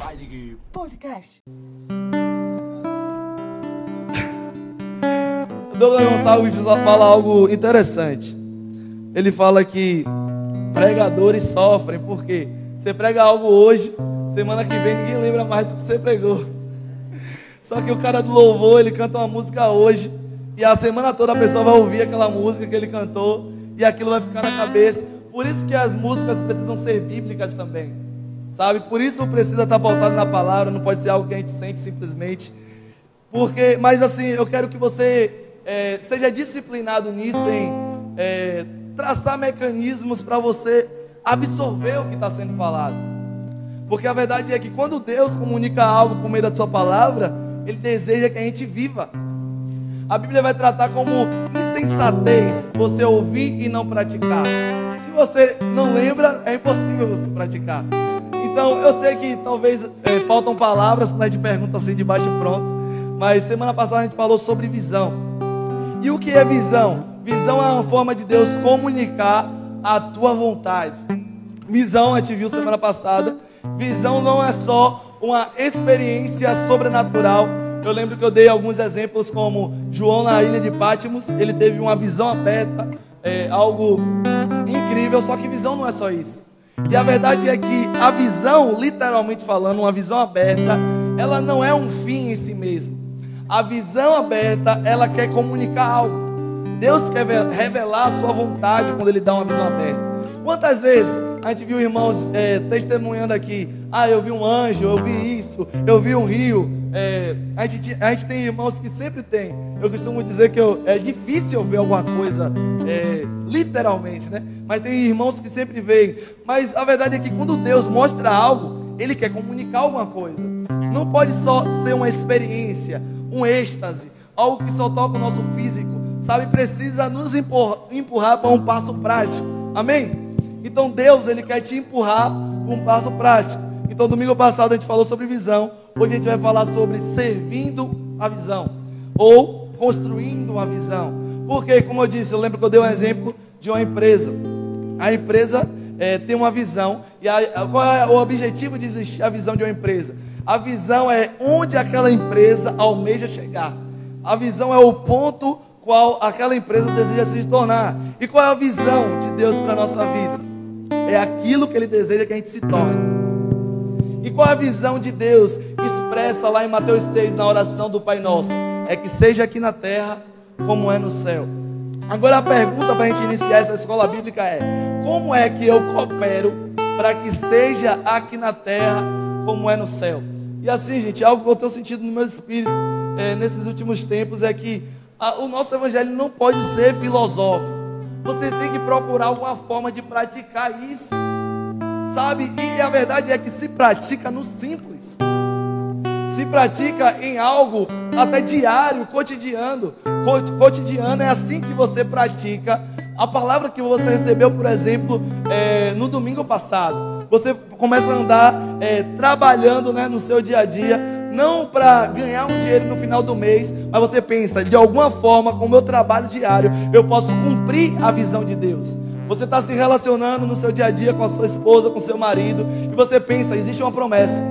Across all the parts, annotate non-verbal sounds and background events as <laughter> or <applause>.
Fire Podcast. Douglas Gonçalves fala algo interessante. Ele fala que pregadores sofrem, porque você prega algo hoje, semana que vem ninguém lembra mais do que você pregou. Só que o cara do louvor, ele canta uma música hoje, e a semana toda a pessoa vai ouvir aquela música que ele cantou, e aquilo vai ficar na cabeça. Por isso que as músicas precisam ser bíblicas também. Sabe? Por isso precisa estar pautado na palavra, não pode ser algo que a gente sente simplesmente. Porque, mas assim, eu quero que você é, seja disciplinado nisso em é, traçar mecanismos para você absorver o que está sendo falado. Porque a verdade é que quando Deus comunica algo por meio da sua palavra, Ele deseja que a gente viva. A Bíblia vai tratar como insensatez você ouvir e não praticar. Se você não lembra, é impossível você praticar. Então, eu sei que talvez é, faltam palavras quando a gente pergunta assim de bate pronto, mas semana passada a gente falou sobre visão. E o que é visão? Visão é uma forma de Deus comunicar a tua vontade. Visão, a gente viu semana passada, visão não é só uma experiência sobrenatural. Eu lembro que eu dei alguns exemplos, como João na ilha de Pátimos, ele teve uma visão aberta, é, algo incrível, só que visão não é só isso. E a verdade é que a visão, literalmente falando, uma visão aberta, ela não é um fim em si mesmo. A visão aberta, ela quer comunicar algo. Deus quer revelar a sua vontade quando Ele dá uma visão aberta. Quantas vezes a gente viu irmãos é, testemunhando aqui? Ah, eu vi um anjo, eu vi isso, eu vi um rio. É, a, gente, a gente tem irmãos que sempre tem. Eu costumo dizer que eu, é difícil ver alguma coisa, é, literalmente, né? Mas tem irmãos que sempre veem. Mas a verdade é que quando Deus mostra algo, Ele quer comunicar alguma coisa. Não pode só ser uma experiência, um êxtase, algo que só toca o nosso físico. Sabe, precisa nos empurrar, empurrar para um passo prático. Amém? Então Deus, Ele quer te empurrar para um passo prático. Então, domingo passado a gente falou sobre visão. Hoje a gente vai falar sobre servindo a visão. Ou construindo uma visão. Porque, como eu disse, eu lembro que eu dei um exemplo de uma empresa. A empresa é, tem uma visão. E a, qual é o objetivo de existir a visão de uma empresa? A visão é onde aquela empresa almeja chegar. A visão é o ponto qual aquela empresa deseja se tornar. E qual é a visão de Deus para a nossa vida? É aquilo que Ele deseja que a gente se torne. E qual a visão de Deus expressa lá em Mateus 6, na oração do Pai Nosso? É que seja aqui na terra como é no céu. Agora a pergunta para a gente iniciar essa escola bíblica é: como é que eu coopero para que seja aqui na terra como é no céu? E assim, gente, algo que eu tenho sentido no meu espírito é, nesses últimos tempos é que a, o nosso evangelho não pode ser filosófico. Você tem que procurar alguma forma de praticar isso. Sabe? E a verdade é que se pratica no simples. Se pratica em algo até diário, cotidiano. Cotidiano é assim que você pratica a palavra que você recebeu, por exemplo, é, no domingo passado. Você começa a andar é, trabalhando né, no seu dia a dia, não para ganhar um dinheiro no final do mês, mas você pensa, de alguma forma, com o meu trabalho diário, eu posso cumprir a visão de Deus. Você está se relacionando no seu dia a dia com a sua esposa, com seu marido, e você pensa, existe uma promessa.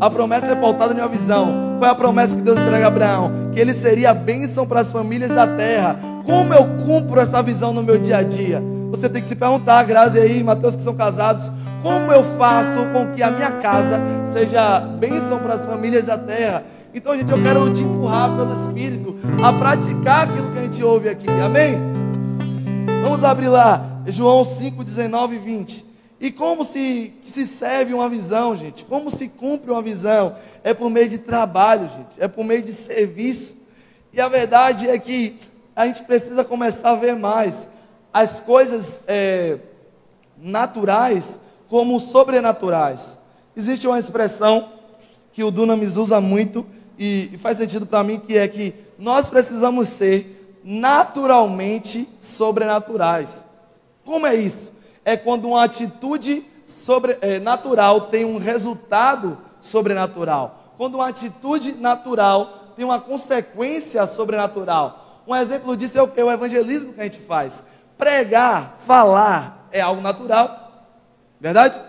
A promessa é pautada em uma visão. Qual é a promessa que Deus entrega a Abraão? Que ele seria a bênção para as famílias da terra. Como eu cumpro essa visão no meu dia a dia? Você tem que se perguntar, Grazi aí, Mateus que são casados, como eu faço com que a minha casa seja bênção para as famílias da terra? Então, gente, eu quero te empurrar pelo Espírito a praticar aquilo que a gente ouve aqui. Amém? Vamos abrir lá, João 5, 19 e 20. E como se, se serve uma visão, gente? Como se cumpre uma visão? É por meio de trabalho, gente. É por meio de serviço. E a verdade é que a gente precisa começar a ver mais as coisas é, naturais como sobrenaturais. Existe uma expressão que o Dunamis usa muito e, e faz sentido para mim, que é que nós precisamos ser naturalmente sobrenaturais. Como é isso? É quando uma atitude sobre, é, natural tem um resultado sobrenatural. Quando uma atitude natural tem uma consequência sobrenatural. Um exemplo disso é o, é o evangelismo que a gente faz. Pregar, falar é algo natural. Verdade?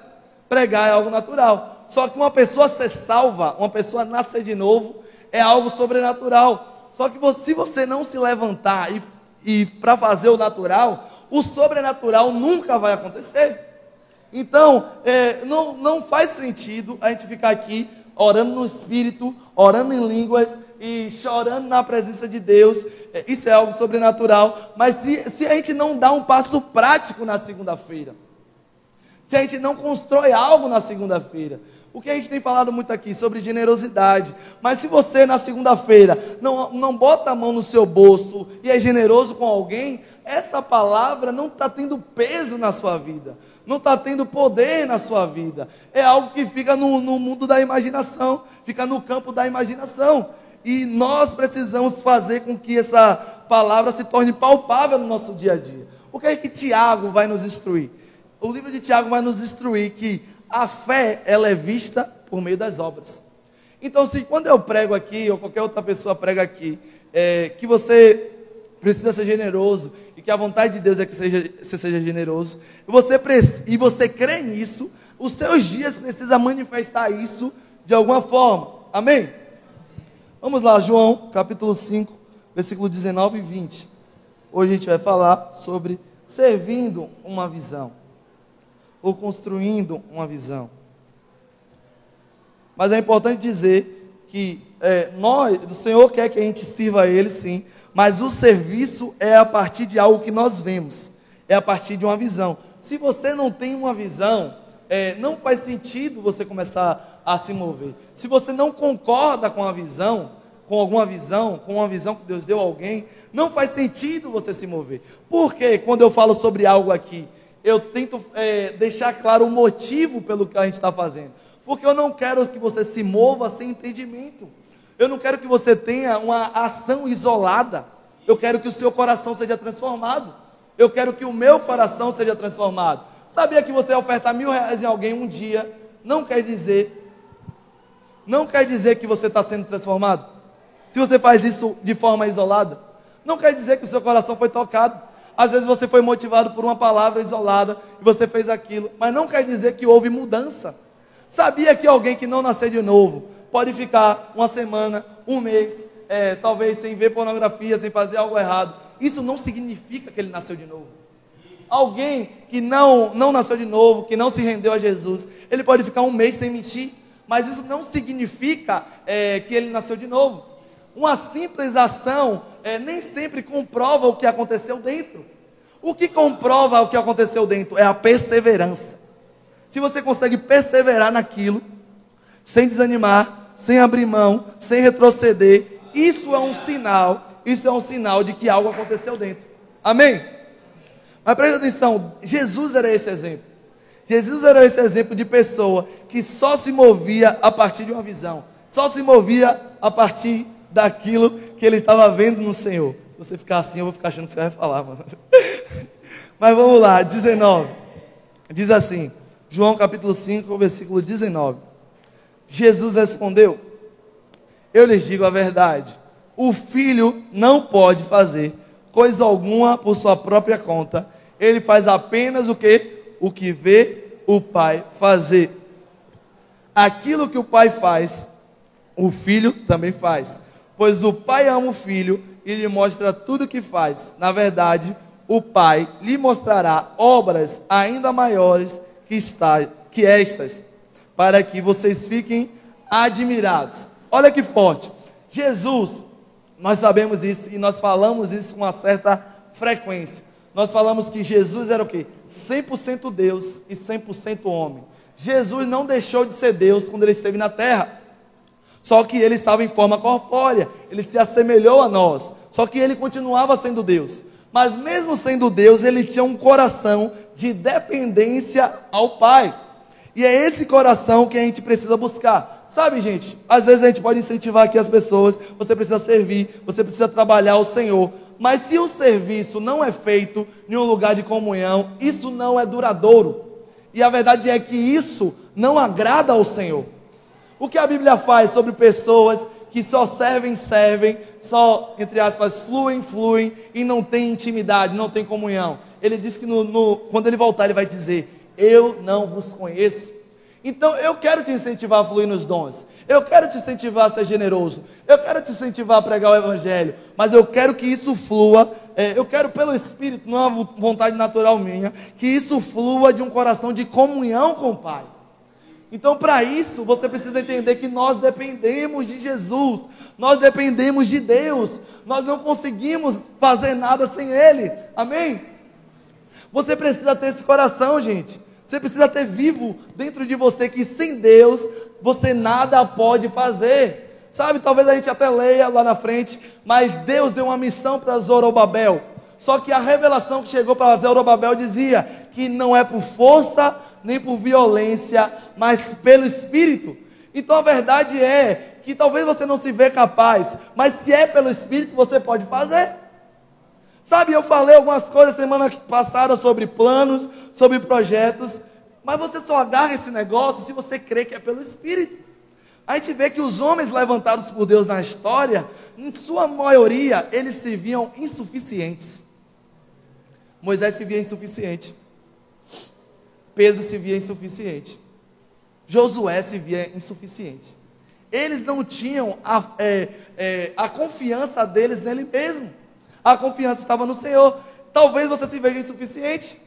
Pregar é algo natural. Só que uma pessoa ser salva, uma pessoa nascer de novo, é algo sobrenatural. Só que se você não se levantar e, e para fazer o natural, o sobrenatural nunca vai acontecer. Então, é, não, não faz sentido a gente ficar aqui orando no Espírito, orando em línguas e chorando na presença de Deus. É, isso é algo sobrenatural. Mas se, se a gente não dá um passo prático na segunda-feira, se a gente não constrói algo na segunda-feira, o que a gente tem falado muito aqui sobre generosidade. Mas se você na segunda-feira não, não bota a mão no seu bolso e é generoso com alguém, essa palavra não está tendo peso na sua vida, não está tendo poder na sua vida. É algo que fica no, no mundo da imaginação, fica no campo da imaginação. E nós precisamos fazer com que essa palavra se torne palpável no nosso dia a dia. O que é que Tiago vai nos instruir? O livro de Tiago vai nos instruir que a fé ela é vista por meio das obras. Então, se quando eu prego aqui, ou qualquer outra pessoa prega aqui, é, que você precisa ser generoso e que a vontade de Deus é que seja, você seja generoso, você, e você crê nisso, os seus dias precisam manifestar isso de alguma forma. Amém? Vamos lá, João, capítulo 5, versículo 19 e 20. Hoje a gente vai falar sobre servindo uma visão, ou construindo uma visão. Mas é importante dizer que é, nós, o Senhor quer que a gente sirva a Ele, sim, mas o serviço é a partir de algo que nós vemos, é a partir de uma visão. Se você não tem uma visão, é, não faz sentido você começar a se mover. Se você não concorda com a visão, com alguma visão, com uma visão que Deus deu a alguém, não faz sentido você se mover. Porque quando eu falo sobre algo aqui, eu tento é, deixar claro o motivo pelo que a gente está fazendo. Porque eu não quero que você se mova sem entendimento. Eu não quero que você tenha uma ação isolada. Eu quero que o seu coração seja transformado. Eu quero que o meu coração seja transformado. Sabia que você ofertar mil reais em alguém um dia não quer dizer, não quer dizer que você está sendo transformado? Se você faz isso de forma isolada, não quer dizer que o seu coração foi tocado. Às vezes você foi motivado por uma palavra isolada e você fez aquilo, mas não quer dizer que houve mudança. Sabia que alguém que não nasceu de novo, pode ficar uma semana, um mês, é, talvez sem ver pornografia, sem fazer algo errado. Isso não significa que ele nasceu de novo. Alguém que não, não nasceu de novo, que não se rendeu a Jesus, ele pode ficar um mês sem mentir, mas isso não significa é, que ele nasceu de novo. Uma simples ação é, nem sempre comprova o que aconteceu dentro. O que comprova o que aconteceu dentro é a perseverança. Se você consegue perseverar naquilo, sem desanimar, sem abrir mão, sem retroceder, isso é um sinal, isso é um sinal de que algo aconteceu dentro. Amém? Mas presta atenção, Jesus era esse exemplo. Jesus era esse exemplo de pessoa que só se movia a partir de uma visão, só se movia a partir daquilo que ele estava vendo no Senhor. Se você ficar assim, eu vou ficar achando que você vai falar, mano. <laughs> Mas vamos lá, 19. Diz assim, João capítulo 5, versículo 19. Jesus respondeu: Eu lhes digo a verdade. O filho não pode fazer coisa alguma por sua própria conta. Ele faz apenas o que? O que vê o pai fazer. Aquilo que o pai faz, o filho também faz. Pois o pai ama o filho e lhe mostra tudo o que faz. Na verdade, o pai lhe mostrará obras ainda maiores que, está, que estas para que vocês fiquem admirados. Olha que forte. Jesus, nós sabemos isso e nós falamos isso com uma certa frequência. Nós falamos que Jesus era o quê? 100% Deus e 100% homem. Jesus não deixou de ser Deus quando ele esteve na terra. Só que ele estava em forma corpórea, ele se assemelhou a nós. Só que ele continuava sendo Deus. Mas mesmo sendo Deus, ele tinha um coração de dependência ao Pai. E é esse coração que a gente precisa buscar. Sabe, gente, às vezes a gente pode incentivar aqui as pessoas, você precisa servir, você precisa trabalhar ao Senhor. Mas se o serviço não é feito em um lugar de comunhão, isso não é duradouro. E a verdade é que isso não agrada ao Senhor. O que a Bíblia faz sobre pessoas que só servem, servem, só, entre aspas, fluem, fluem e não tem intimidade, não tem comunhão? Ele diz que no, no, quando ele voltar, ele vai dizer: eu não vos conheço. Então eu quero te incentivar a fluir nos dons. Eu quero te incentivar a ser generoso. Eu quero te incentivar a pregar o Evangelho. Mas eu quero que isso flua. é, eu quero, pelo Espírito, não é uma vontade natural minha, que isso flua de um coração de comunhão com o Pai. Então, para isso, você precisa entender que nós dependemos de Jesus, nós dependemos de Deus, nós não conseguimos fazer nada sem Ele. Amém? Você precisa ter esse coração, gente. Você precisa ter vivo dentro de você que sem Deus você nada pode fazer. Sabe, talvez a gente até leia lá na frente, mas Deus deu uma missão para Zorobabel. Só que a revelação que chegou para Zorobabel dizia que não é por força nem por violência, mas pelo Espírito. Então a verdade é que talvez você não se vê capaz, mas se é pelo Espírito, você pode fazer. Sabe, eu falei algumas coisas semana passada sobre planos, sobre projetos, mas você só agarra esse negócio se você crê que é pelo Espírito. A gente vê que os homens levantados por Deus na história, em sua maioria, eles se viam insuficientes. Moisés se via insuficiente. Pedro se via insuficiente. Josué se via insuficiente. Eles não tinham a, é, é, a confiança deles nele mesmo. A confiança estava no Senhor. Talvez você se veja insuficiente,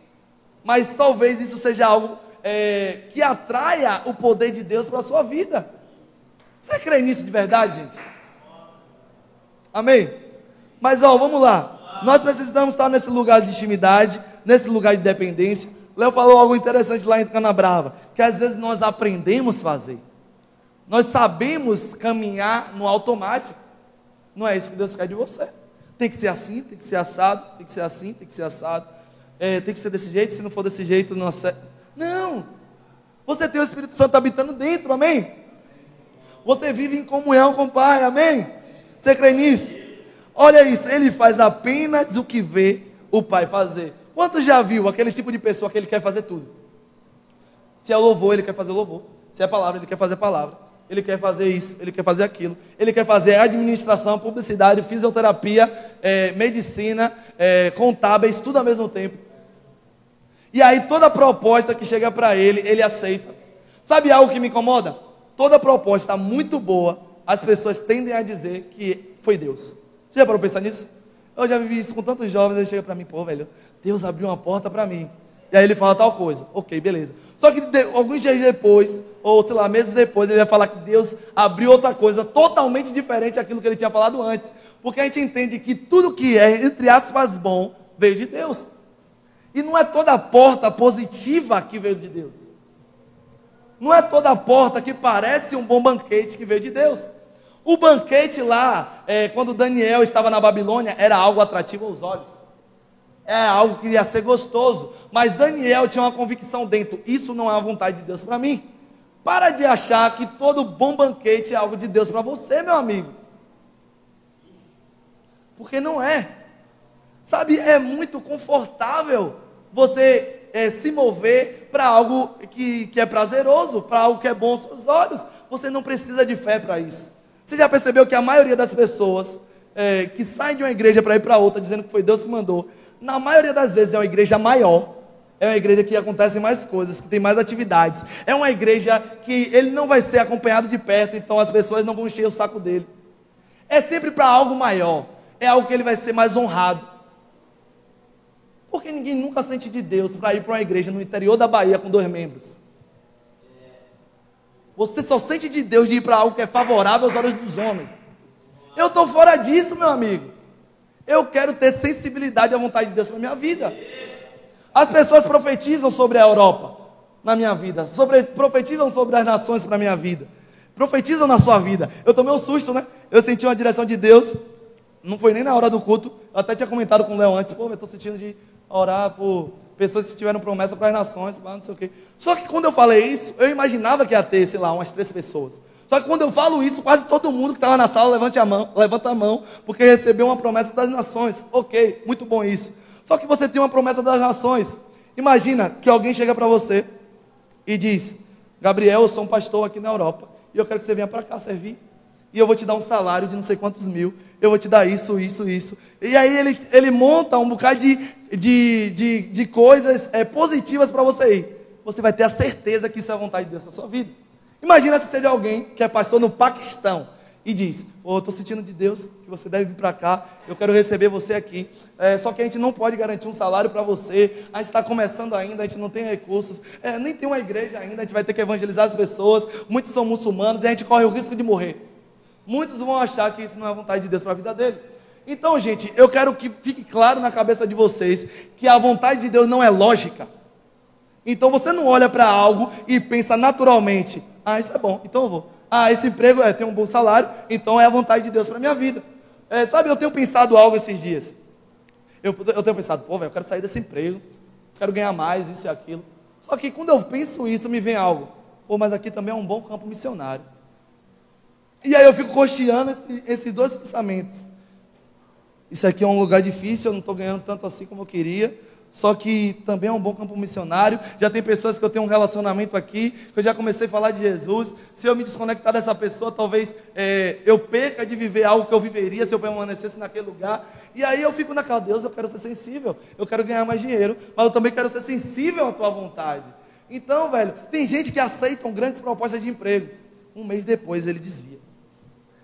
mas talvez isso seja algo é, que atraia o poder de Deus para a sua vida. Você crê nisso de verdade, gente? Amém? Mas ó, vamos lá. Nós precisamos estar nesse lugar de intimidade, nesse lugar de dependência. Léo falou algo interessante lá em Canabrava, que às vezes nós aprendemos a fazer. Nós sabemos caminhar no automático. Não é isso que Deus quer de você. Tem que ser assim, tem que ser assado, tem que ser assim, tem que ser assado. É, tem que ser desse jeito, se não for desse jeito, não acerta. Não! Você tem o Espírito Santo habitando dentro, amém? Você vive em comunhão com o Pai, amém? Você crê nisso? Olha isso, ele faz apenas o que vê o Pai fazer. Quanto já viu aquele tipo de pessoa que ele quer fazer tudo? Se é louvor, ele quer fazer louvor. Se é palavra, ele quer fazer palavra. Ele quer fazer isso, ele quer fazer aquilo. Ele quer fazer administração, publicidade, fisioterapia, é, medicina, é, contábeis, tudo ao mesmo tempo. E aí toda proposta que chega para ele, ele aceita. Sabe algo que me incomoda? Toda proposta muito boa, as pessoas tendem a dizer que foi Deus. Você já parou pensar nisso? Eu já vivi isso com tantos jovens, ele chega para mim, pô, velho, Deus abriu uma porta para mim. E aí ele fala tal coisa. Ok, beleza. Só que de, alguns dias depois, ou sei lá, meses depois, ele vai falar que Deus abriu outra coisa totalmente diferente daquilo que ele tinha falado antes. Porque a gente entende que tudo que é, entre aspas, bom, veio de Deus. E não é toda porta positiva que veio de Deus. Não é toda porta que parece um bom banquete que veio de Deus. O banquete lá, é, quando Daniel estava na Babilônia, era algo atrativo aos olhos é algo que ia ser gostoso. Mas Daniel tinha uma convicção dentro: isso não é a vontade de Deus para mim. Para de achar que todo bom banquete é algo de Deus para você, meu amigo. Porque não é. Sabe, é muito confortável você é, se mover para algo que, que é prazeroso, para algo que é bom aos seus olhos. Você não precisa de fé para isso. Você já percebeu que a maioria das pessoas é, que saem de uma igreja para ir para outra dizendo que foi Deus que mandou, na maioria das vezes é uma igreja maior, é uma igreja que acontecem mais coisas, que tem mais atividades. É uma igreja que ele não vai ser acompanhado de perto, então as pessoas não vão encher o saco dele. É sempre para algo maior. É algo que ele vai ser mais honrado. Porque ninguém nunca sente de Deus para ir para uma igreja no interior da Bahia com dois membros. Você só sente de Deus de ir para algo que é favorável aos olhos dos homens. Eu estou fora disso, meu amigo. Eu quero ter sensibilidade à vontade de Deus para minha vida. As pessoas profetizam sobre a Europa na minha vida, sobre, profetizam sobre as nações para minha vida, profetizam na sua vida. Eu tomei um susto, né? Eu senti uma direção de Deus, não foi nem na hora do culto. Eu até tinha comentado com o Léo antes, pô, eu estou sentindo de orar por pessoas que tiveram promessa para as nações, não sei o quê. Só que quando eu falei isso, eu imaginava que ia ter, sei lá, umas três pessoas. Só que quando eu falo isso, quase todo mundo que estava na sala levanta a mão, levanta a mão, porque recebeu uma promessa das nações. Ok, muito bom isso. Só que você tem uma promessa das nações. Imagina que alguém chega para você e diz: Gabriel, eu sou um pastor aqui na Europa e eu quero que você venha para cá servir. E eu vou te dar um salário de não sei quantos mil. Eu vou te dar isso, isso, isso. E aí ele, ele monta um bocado de, de, de, de coisas é, positivas para você ir. você vai ter a certeza que isso é a vontade de Deus para sua vida. Imagina se seja alguém que é pastor no Paquistão e diz: Pô, eu estou sentindo de Deus que você deve vir para cá, eu quero receber você aqui. É, só que a gente não pode garantir um salário para você, a gente está começando ainda, a gente não tem recursos, é, nem tem uma igreja ainda, a gente vai ter que evangelizar as pessoas, muitos são muçulmanos e a gente corre o risco de morrer. Muitos vão achar que isso não é a vontade de Deus para a vida dele. Então, gente, eu quero que fique claro na cabeça de vocês que a vontade de Deus não é lógica. Então você não olha para algo e pensa naturalmente, ah, isso é bom, então eu vou. Ah, esse emprego é, tem um bom salário, então é a vontade de Deus para minha vida. É, sabe, eu tenho pensado algo esses dias. Eu, eu tenho pensado, pô, velho, eu quero sair desse emprego, quero ganhar mais, isso e aquilo. Só que quando eu penso isso, me vem algo. Pô, mas aqui também é um bom campo missionário. E aí eu fico cocheando esses dois pensamentos. Isso aqui é um lugar difícil, eu não estou ganhando tanto assim como eu queria só que também é um bom campo missionário. Já tem pessoas que eu tenho um relacionamento aqui, que eu já comecei a falar de Jesus. Se eu me desconectar dessa pessoa, talvez é, eu perca de viver algo que eu viveria se eu permanecesse naquele lugar. E aí eu fico naquela, Deus, eu quero ser sensível, eu quero ganhar mais dinheiro, mas eu também quero ser sensível à tua vontade. Então, velho, tem gente que aceita grandes propostas de emprego. Um mês depois ele desvia.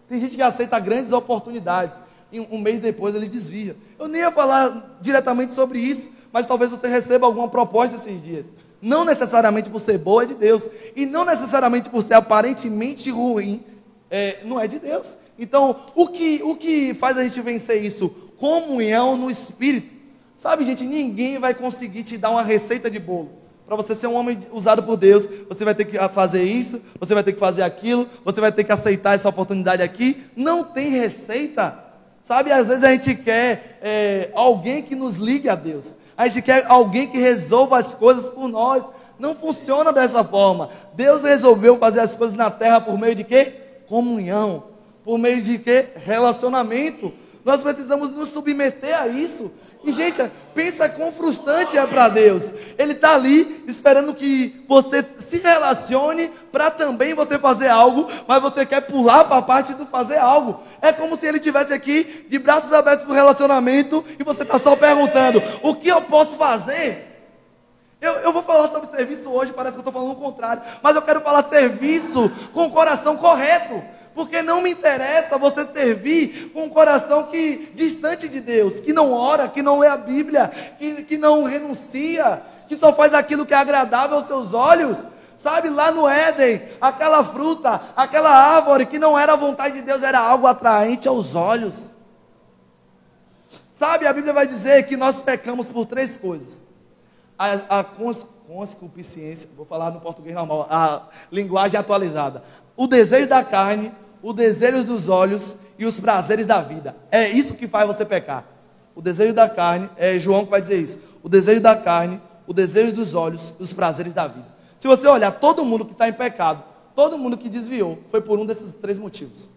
Tem gente que aceita grandes oportunidades. E um mês depois ele desvia. Eu nem ia falar diretamente sobre isso, mas talvez você receba alguma proposta esses dias. Não necessariamente por ser boa é de Deus. E não necessariamente por ser aparentemente ruim, é, não é de Deus. Então, o que, o que faz a gente vencer isso? Comunhão no Espírito. Sabe, gente, ninguém vai conseguir te dar uma receita de bolo. Para você ser um homem usado por Deus, você vai ter que fazer isso, você vai ter que fazer aquilo, você vai ter que aceitar essa oportunidade aqui. Não tem receita. Sabe, às vezes a gente quer é, alguém que nos ligue a Deus. A gente quer alguém que resolva as coisas por nós. Não funciona dessa forma. Deus resolveu fazer as coisas na terra por meio de quê? Comunhão. Por meio de quê? Relacionamento. Nós precisamos nos submeter a isso. E, gente, pensa quão frustrante é para Deus. Ele está ali esperando que você se relacione para também você fazer algo, mas você quer pular para a parte do fazer algo. É como se ele tivesse aqui de braços abertos para o relacionamento e você está só perguntando: o que eu posso fazer? Eu, eu, vou falar sobre serviço hoje, parece que eu estou falando o contrário, mas eu quero falar serviço com o coração correto porque não me interessa você servir com um coração que distante de Deus, que não ora, que não lê a Bíblia, que, que não renuncia, que só faz aquilo que é agradável aos seus olhos. Sabe, lá no Éden, aquela fruta, aquela árvore que não era a vontade de Deus, era algo atraente aos olhos. Sabe, a Bíblia vai dizer que nós pecamos por três coisas: a, a vou falar no português normal, a linguagem atualizada, o desejo da carne, o desejo dos olhos e os prazeres da vida. É isso que faz você pecar. O desejo da carne, é João que vai dizer isso. O desejo da carne, o desejo dos olhos e os prazeres da vida. Se você olhar todo mundo que está em pecado, todo mundo que desviou, foi por um desses três motivos.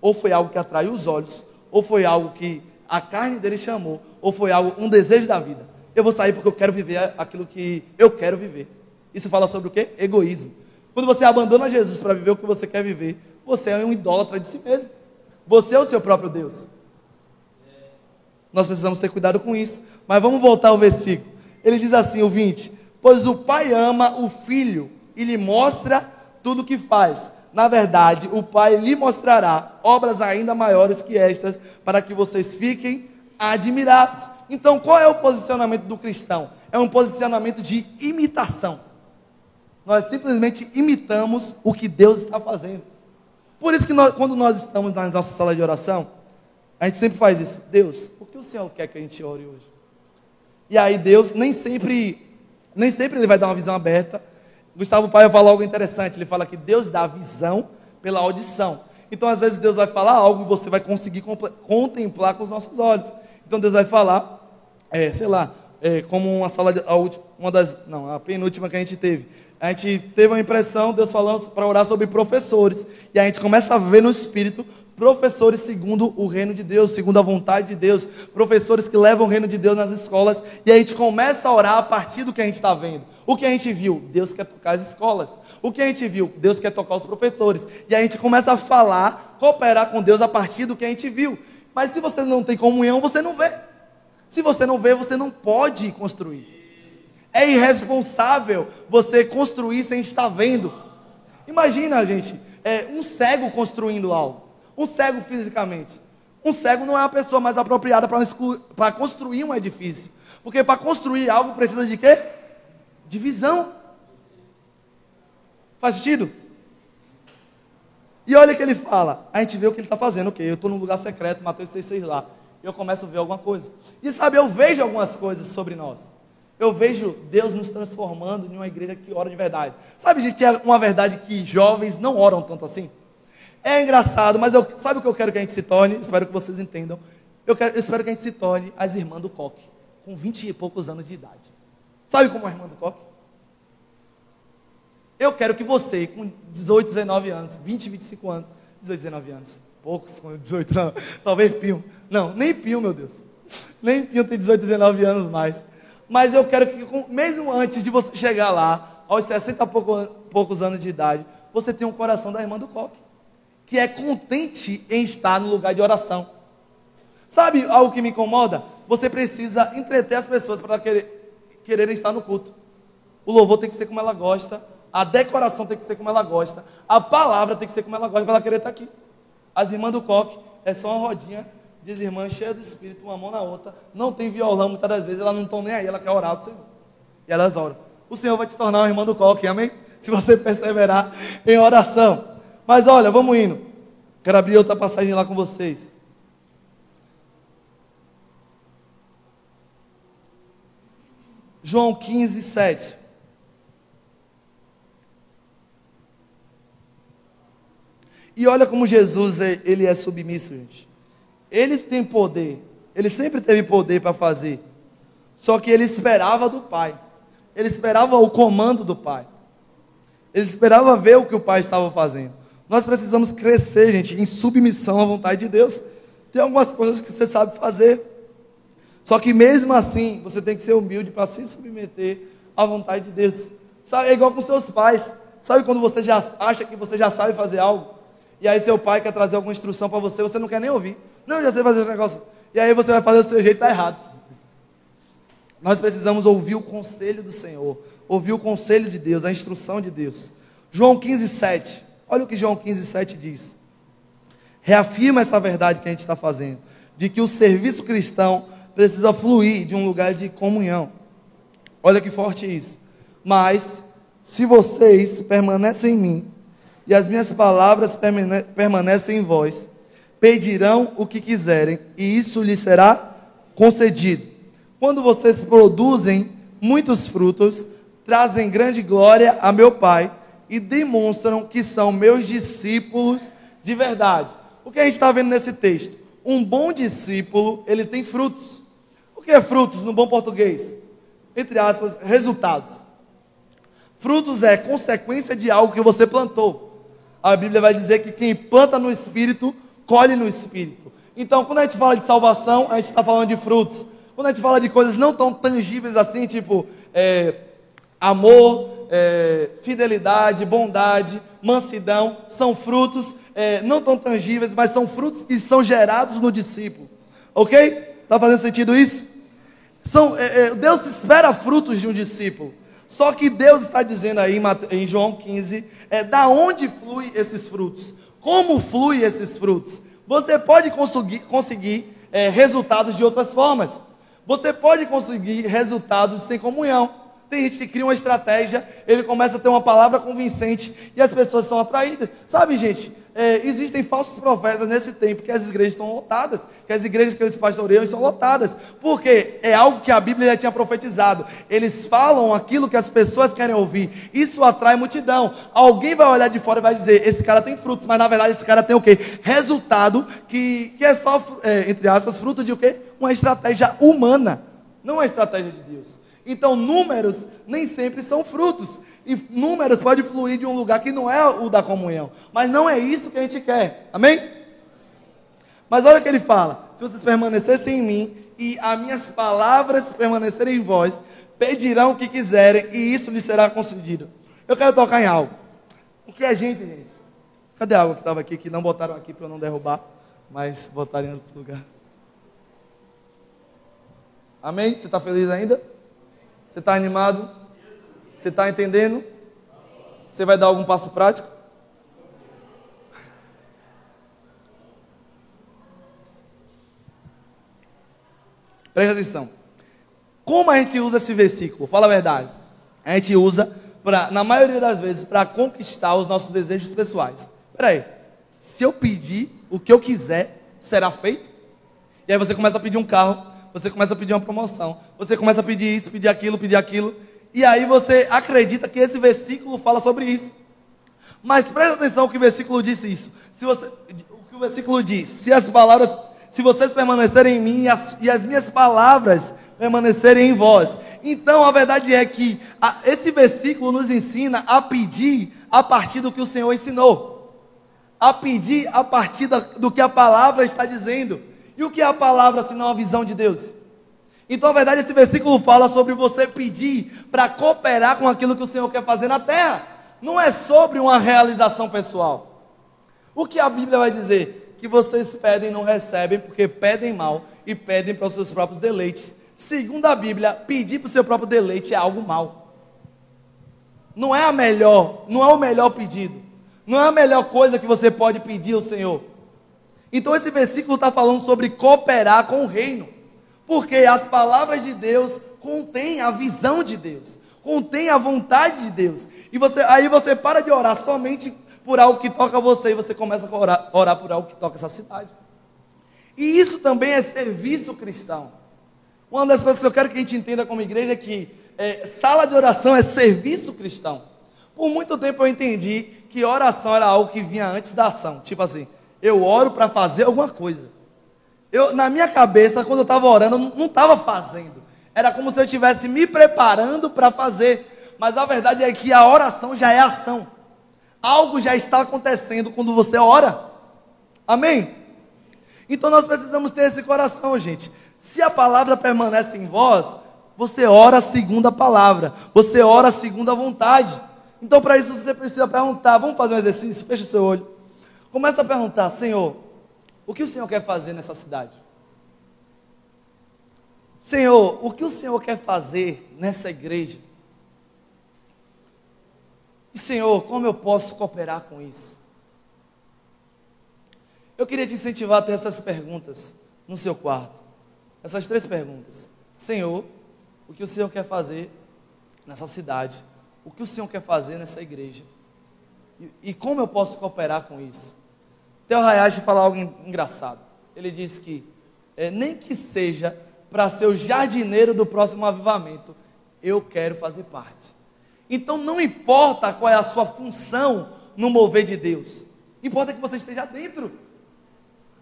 Ou foi algo que atraiu os olhos, ou foi algo que a carne dele chamou, ou foi algo, um desejo da vida. Eu vou sair porque eu quero viver aquilo que eu quero viver. Isso fala sobre o quê? Egoísmo. Quando você abandona Jesus para viver o que você quer viver, você é um idólatra de si mesmo. Você é o seu próprio Deus. Nós precisamos ter cuidado com isso. Mas vamos voltar ao versículo. Ele diz assim, o 20: Pois o pai ama o filho e lhe mostra tudo o que faz. Na verdade, o pai lhe mostrará obras ainda maiores que estas, para que vocês fiquem admirados. Então, qual é o posicionamento do cristão? É um posicionamento de imitação. Nós simplesmente imitamos o que Deus está fazendo. Por isso que nós, quando nós estamos na nossa sala de oração, a gente sempre faz isso. Deus, o que o Senhor quer que a gente ore hoje? E aí Deus nem sempre, nem sempre ele vai dar uma visão aberta. Gustavo Pai fala algo interessante. Ele fala que Deus dá visão pela audição. Então, às vezes, Deus vai falar algo e você vai conseguir contemplar com os nossos olhos. Então, Deus vai falar, é, sei lá, é, como uma sala, de, a última, uma das, não, a penúltima que a gente teve a gente teve uma impressão, Deus falando para orar sobre professores. E a gente começa a ver no Espírito professores segundo o reino de Deus, segundo a vontade de Deus, professores que levam o reino de Deus nas escolas, e a gente começa a orar a partir do que a gente está vendo. O que a gente viu? Deus quer tocar as escolas. O que a gente viu? Deus quer tocar os professores. E a gente começa a falar, cooperar com Deus a partir do que a gente viu. Mas se você não tem comunhão, você não vê. Se você não vê, você não pode construir. É irresponsável você construir sem estar vendo. Imagina, gente, é, um cego construindo algo. Um cego fisicamente. Um cego não é a pessoa mais apropriada para construir um edifício. Porque para construir algo precisa de quê? De visão. Faz sentido? E olha o que ele fala. A gente vê o que ele está fazendo. Ok, eu estou num lugar secreto, Mateus 6,6 lá. Eu começo a ver alguma coisa. E sabe, eu vejo algumas coisas sobre nós. Eu vejo Deus nos transformando em uma igreja que ora de verdade. Sabe, gente, que é uma verdade que jovens não oram tanto assim? É engraçado, mas eu, sabe o que eu quero que a gente se torne? Espero que vocês entendam. Eu, quero, eu espero que a gente se torne as irmãs do coque, com 20 e poucos anos de idade. Sabe como é a irmã do coque? Eu quero que você, com 18, 19 anos, 20, 25 anos, 18, 19 anos, poucos com 18, não, talvez Pio. Não, nem Pio, meu Deus. Nem Pio tem 18, 19 anos mais. Mas eu quero que, mesmo antes de você chegar lá, aos 60 e poucos anos de idade, você tenha um coração da irmã do coque que é contente em estar no lugar de oração. Sabe algo que me incomoda? Você precisa entreter as pessoas para querer, quererem estar no culto. O louvor tem que ser como ela gosta, a decoração tem que ser como ela gosta, a palavra tem que ser como ela gosta para ela querer estar aqui. As irmãs do coque é só uma rodinha de irmãs cheias do Espírito, uma mão na outra, não tem violão, muitas das vezes elas não estão nem aí, ela quer orar do Senhor. E elas oram. O Senhor vai te tornar uma irmã do coque, amém? Se você <laughs> perseverar em oração. Mas olha, vamos indo. Quero abrir outra passagem lá com vocês. João 15, 7. E olha como Jesus ele é submisso, gente. Ele tem poder, ele sempre teve poder para fazer. Só que ele esperava do Pai. Ele esperava o comando do Pai. Ele esperava ver o que o Pai estava fazendo. Nós precisamos crescer, gente, em submissão à vontade de Deus. Tem algumas coisas que você sabe fazer. Só que mesmo assim, você tem que ser humilde para se submeter à vontade de Deus. Sabe, é igual com seus pais. Sabe quando você já acha que você já sabe fazer algo? E aí seu pai quer trazer alguma instrução para você, você não quer nem ouvir. Não, já sei fazer esse negócio. E aí você vai fazer do seu jeito, está errado. Nós precisamos ouvir o conselho do Senhor, ouvir o conselho de Deus, a instrução de Deus. João 15, 7. Olha o que João 15, 7 diz. Reafirma essa verdade que a gente está fazendo, de que o serviço cristão precisa fluir de um lugar de comunhão. Olha que forte isso. Mas, se vocês permanecem em mim, e as minhas palavras permanecem em vós, pedirão o que quiserem, e isso lhes será concedido. Quando vocês produzem muitos frutos, trazem grande glória a meu Pai e demonstram que são meus discípulos de verdade. O que a gente está vendo nesse texto? Um bom discípulo, ele tem frutos. O que é frutos no bom português? Entre aspas, resultados. Frutos é consequência de algo que você plantou. A Bíblia vai dizer que quem planta no Espírito, colhe no Espírito. Então, quando a gente fala de salvação, a gente está falando de frutos. Quando a gente fala de coisas não tão tangíveis assim, tipo é, amor, é, fidelidade, bondade, mansidão, são frutos é, não tão tangíveis, mas são frutos que são gerados no discípulo. Ok? Está fazendo sentido isso? São, é, é, Deus espera frutos de um discípulo. Só que Deus está dizendo aí em João 15, é da onde flui esses frutos? Como flui esses frutos? Você pode conseguir, conseguir é, resultados de outras formas. Você pode conseguir resultados sem comunhão. Tem gente que cria uma estratégia, ele começa a ter uma palavra convincente e as pessoas são atraídas. Sabe, gente, é, existem falsos profetas nesse tempo que as igrejas estão lotadas, que as igrejas que eles pastoreiam estão lotadas. Porque é algo que a Bíblia já tinha profetizado. Eles falam aquilo que as pessoas querem ouvir. Isso atrai multidão. Alguém vai olhar de fora e vai dizer: esse cara tem frutos, mas na verdade esse cara tem o quê? Resultado que, que é só, é, entre aspas, fruto de o quê? Uma estratégia humana, não uma estratégia de Deus. Então, números nem sempre são frutos. E números pode fluir de um lugar que não é o da comunhão. Mas não é isso que a gente quer. Amém? Mas olha o que ele fala: se vocês permanecessem em mim e as minhas palavras permanecerem em vós, pedirão o que quiserem e isso lhes será concedido. Eu quero tocar em algo. O que é gente, gente? Cadê a água que estava aqui que não botaram aqui para eu não derrubar, mas botaram em outro lugar? Amém? Você está feliz ainda? Você está animado? Você está entendendo? Você vai dar algum passo prático? Presta atenção. Como a gente usa esse versículo? Fala a verdade. A gente usa, pra, na maioria das vezes, para conquistar os nossos desejos pessoais. Peraí. Se eu pedir o que eu quiser, será feito? E aí você começa a pedir um carro, você começa a pedir uma promoção, você começa a pedir isso, pedir aquilo, pedir aquilo. E aí você acredita que esse versículo fala sobre isso. Mas presta atenção que o versículo disse isso. Se você, o que o versículo diz: se as palavras, se vocês permanecerem em mim e as, e as minhas palavras permanecerem em vós. Então a verdade é que a, esse versículo nos ensina a pedir a partir do que o Senhor ensinou, a pedir a partir da, do que a palavra está dizendo. E o que é a palavra senão a visão de Deus? Então, a verdade, esse versículo fala sobre você pedir para cooperar com aquilo que o Senhor quer fazer na terra. Não é sobre uma realização pessoal. O que a Bíblia vai dizer? Que vocês pedem e não recebem, porque pedem mal e pedem para os seus próprios deleites. Segundo a Bíblia, pedir para o seu próprio deleite é algo mal. Não é a melhor, não é o melhor pedido. Não é a melhor coisa que você pode pedir ao Senhor. Então esse versículo está falando sobre cooperar com o reino. Porque as palavras de Deus contêm a visão de Deus, contêm a vontade de Deus. E você, aí você para de orar somente por algo que toca você e você começa a orar, orar por algo que toca essa cidade. E isso também é serviço cristão. Uma das coisas que eu quero que a gente entenda como igreja é que é, sala de oração é serviço cristão. Por muito tempo eu entendi que oração era algo que vinha antes da ação. Tipo assim, eu oro para fazer alguma coisa. Eu, na minha cabeça, quando eu estava orando, eu não estava fazendo. Era como se eu estivesse me preparando para fazer. Mas a verdade é que a oração já é ação. Algo já está acontecendo quando você ora. Amém? Então nós precisamos ter esse coração, gente. Se a palavra permanece em vós, você ora segundo a palavra, você ora segundo a vontade. Então, para isso, você precisa perguntar. Vamos fazer um exercício? Feche o seu olho. Começa a perguntar: Senhor, o que o Senhor quer fazer nessa cidade? Senhor, o que o Senhor quer fazer nessa igreja? E Senhor, como eu posso cooperar com isso? Eu queria te incentivar a ter essas perguntas no seu quarto. Essas três perguntas. Senhor, o que o Senhor quer fazer nessa cidade? O que o Senhor quer fazer nessa igreja? E, e como eu posso cooperar com isso? Theo Hayashi fala algo engraçado. Ele diz que é, nem que seja para ser o jardineiro do próximo avivamento, eu quero fazer parte. Então não importa qual é a sua função no mover de Deus, importa que você esteja dentro.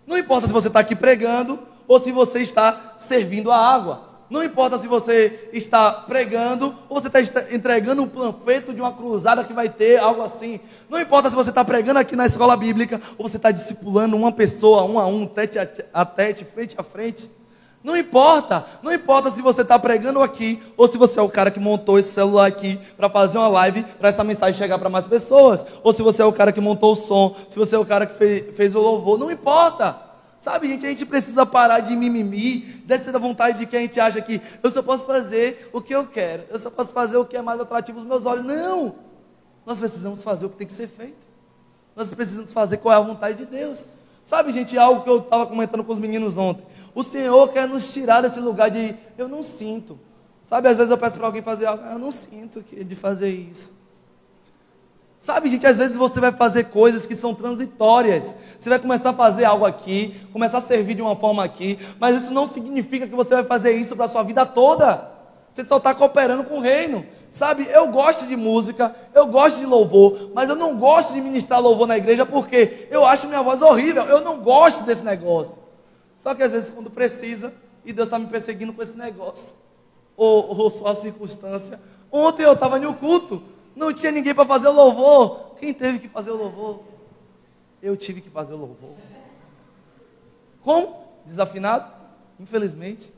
Não importa se você está aqui pregando ou se você está servindo a água. Não importa se você está pregando ou você está entregando um panfleto de uma cruzada que vai ter, algo assim. Não importa se você está pregando aqui na escola bíblica ou você está discipulando uma pessoa, um a um, tete a tete, frente a frente. Não importa, não importa se você está pregando aqui ou se você é o cara que montou esse celular aqui para fazer uma live para essa mensagem chegar para mais pessoas, ou se você é o cara que montou o som, se você é o cara que fez, fez o louvor, não importa. Sabe, gente, a gente precisa parar de mimimi, dessa vontade de que a gente acha que eu só posso fazer o que eu quero, eu só posso fazer o que é mais atrativo aos meus olhos. Não! Nós precisamos fazer o que tem que ser feito. Nós precisamos fazer qual é a vontade de Deus. Sabe, gente, algo que eu estava comentando com os meninos ontem. O Senhor quer nos tirar desse lugar de eu não sinto. Sabe, às vezes eu peço para alguém fazer algo, eu não sinto de fazer isso. Sabe, gente, às vezes você vai fazer coisas que são transitórias. Você vai começar a fazer algo aqui, começar a servir de uma forma aqui, mas isso não significa que você vai fazer isso para a sua vida toda. Você só está cooperando com o reino. Sabe, eu gosto de música, eu gosto de louvor, mas eu não gosto de ministrar louvor na igreja porque eu acho minha voz horrível. Eu não gosto desse negócio. Só que às vezes, quando precisa, e Deus está me perseguindo com esse negócio, ou, ou só a circunstância. Ontem eu estava no culto. Não tinha ninguém para fazer o louvor. Quem teve que fazer o louvor? Eu tive que fazer o louvor. Como? Desafinado? Infelizmente.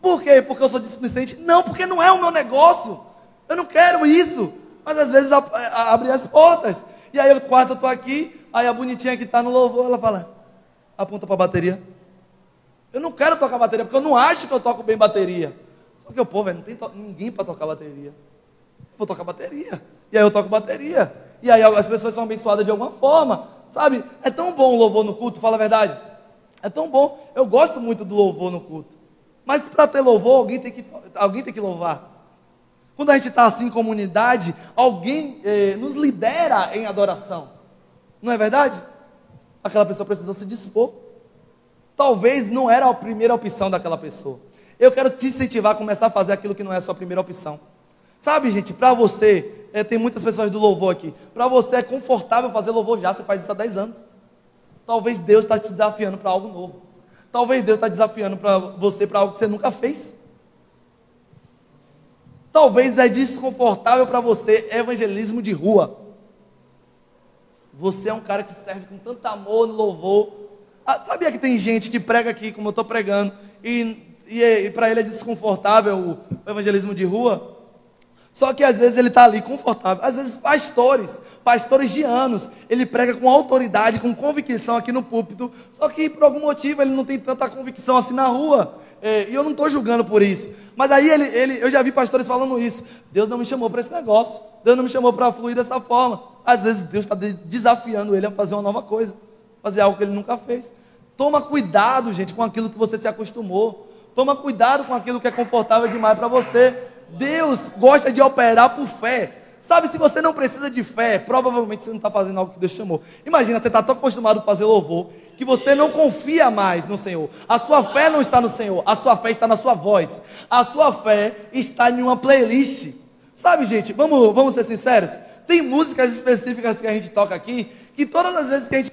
Por quê? Porque eu sou displicente? Não, porque não é o meu negócio. Eu não quero isso. Mas às vezes abre as portas. E aí o quarto eu estou aqui, aí a bonitinha que está no louvor, ela fala, aponta para a bateria. Eu não quero tocar bateria, porque eu não acho que eu toco bem bateria. Só que o povo, não tem ninguém para tocar bateria. Vou tocar bateria. E aí eu toco bateria. E aí as pessoas são abençoadas de alguma forma. Sabe? É tão bom o louvor no culto, fala a verdade. É tão bom. Eu gosto muito do louvor no culto. Mas para ter louvor, alguém tem que, alguém tem que louvar. Quando a gente está assim em comunidade, alguém eh, nos lidera em adoração. Não é verdade? Aquela pessoa precisou se dispor. Talvez não era a primeira opção daquela pessoa. Eu quero te incentivar a começar a fazer aquilo que não é a sua primeira opção. Sabe, gente, para você, é, tem muitas pessoas do louvor aqui. Para você é confortável fazer louvor já, você faz isso há 10 anos. Talvez Deus está te desafiando para algo novo. Talvez Deus está desafiando para você para algo que você nunca fez. Talvez é desconfortável para você evangelismo de rua. Você é um cara que serve com tanto amor no louvor. Ah, sabia que tem gente que prega aqui, como eu estou pregando, e, e, e para ele é desconfortável o evangelismo de rua? Só que às vezes ele está ali confortável. Às vezes pastores, pastores de anos, ele prega com autoridade, com convicção aqui no púlpito. Só que por algum motivo ele não tem tanta convicção assim na rua. É, e eu não estou julgando por isso. Mas aí ele, ele, eu já vi pastores falando isso. Deus não me chamou para esse negócio. Deus não me chamou para fluir dessa forma. Às vezes Deus está desafiando ele a fazer uma nova coisa, fazer algo que ele nunca fez. Toma cuidado, gente, com aquilo que você se acostumou. Toma cuidado com aquilo que é confortável demais para você. Deus gosta de operar por fé. Sabe, se você não precisa de fé, provavelmente você não está fazendo algo que Deus chamou. Imagina, você está tão acostumado a fazer louvor que você não confia mais no Senhor. A sua fé não está no Senhor, a sua fé está na sua voz. A sua fé está em uma playlist. Sabe, gente, vamos, vamos ser sinceros? Tem músicas específicas que a gente toca aqui, que todas as vezes que a gente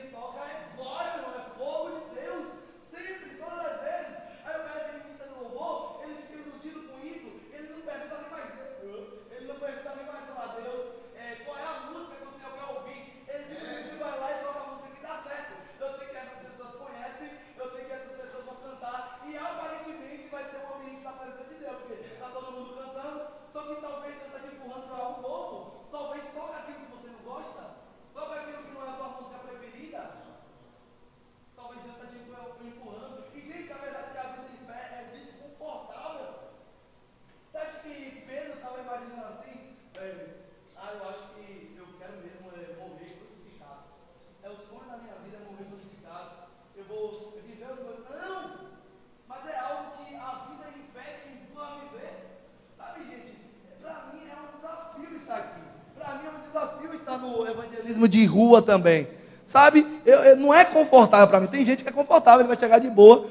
também. Sabe? Eu, eu, não é confortável para mim. Tem gente que é confortável, ele vai chegar de boa.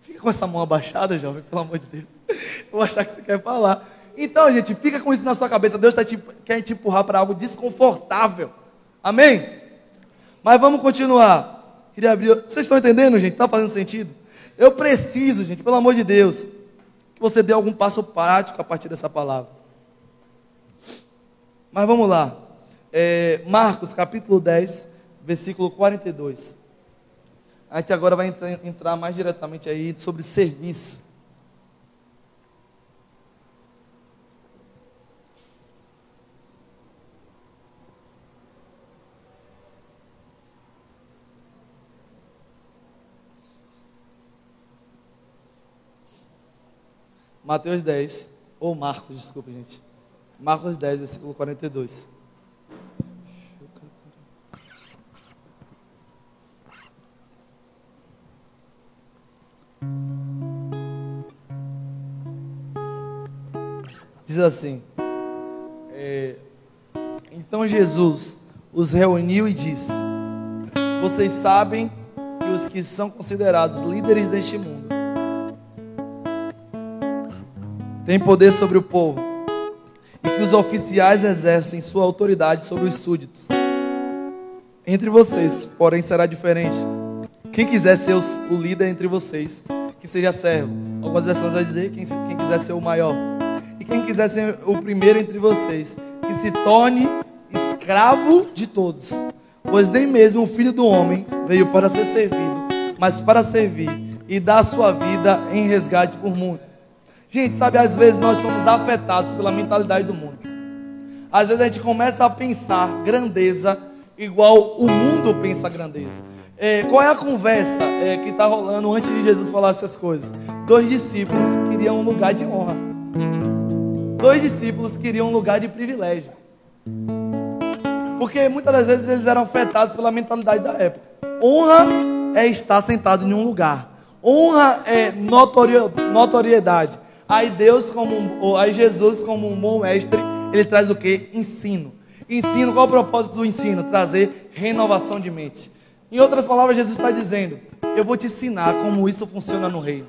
Fica com essa mão abaixada, jovem, pelo amor de Deus. Eu vou achar que você quer falar. Então, gente, fica com isso na sua cabeça. Deus tá te, quer te empurrar para algo desconfortável. Amém? Mas vamos continuar. Queria abrir. Vocês estão entendendo, gente? Está fazendo sentido? Eu preciso, gente, pelo amor de Deus, que você dê algum passo prático a partir dessa palavra. Mas vamos lá. É, Marcos capítulo 10, versículo 42. A gente agora vai entrar mais diretamente aí sobre serviço. Mateus 10, ou Marcos, desculpa, gente. Marcos 10, versículo 42. Diz assim: é, Então Jesus os reuniu e disse: Vocês sabem que os que são considerados líderes deste mundo têm poder sobre o povo e que os oficiais exercem sua autoridade sobre os súditos. Entre vocês, porém, será diferente. Quem quiser ser o líder entre vocês, que seja servo. Algumas versões vai dizer quem, quem quiser ser o maior. E quem quiser ser o primeiro entre vocês, que se torne escravo de todos. Pois nem mesmo o filho do homem veio para ser servido, mas para servir e dar sua vida em resgate por muitos. Gente, sabe, às vezes nós somos afetados pela mentalidade do mundo. Às vezes a gente começa a pensar grandeza igual o mundo pensa grandeza. É, qual é a conversa é, que está rolando antes de Jesus falar essas coisas? Dois discípulos queriam um lugar de honra. Dois discípulos queriam um lugar de privilégio. Porque muitas das vezes eles eram afetados pela mentalidade da época. Honra é estar sentado em um lugar. Honra é notoriedade. Aí Deus como aí Jesus como um bom mestre, ele traz o que? Ensino. Ensino, qual é o propósito do ensino? Trazer renovação de mente. Em outras palavras, Jesus está dizendo: Eu vou te ensinar como isso funciona no reino.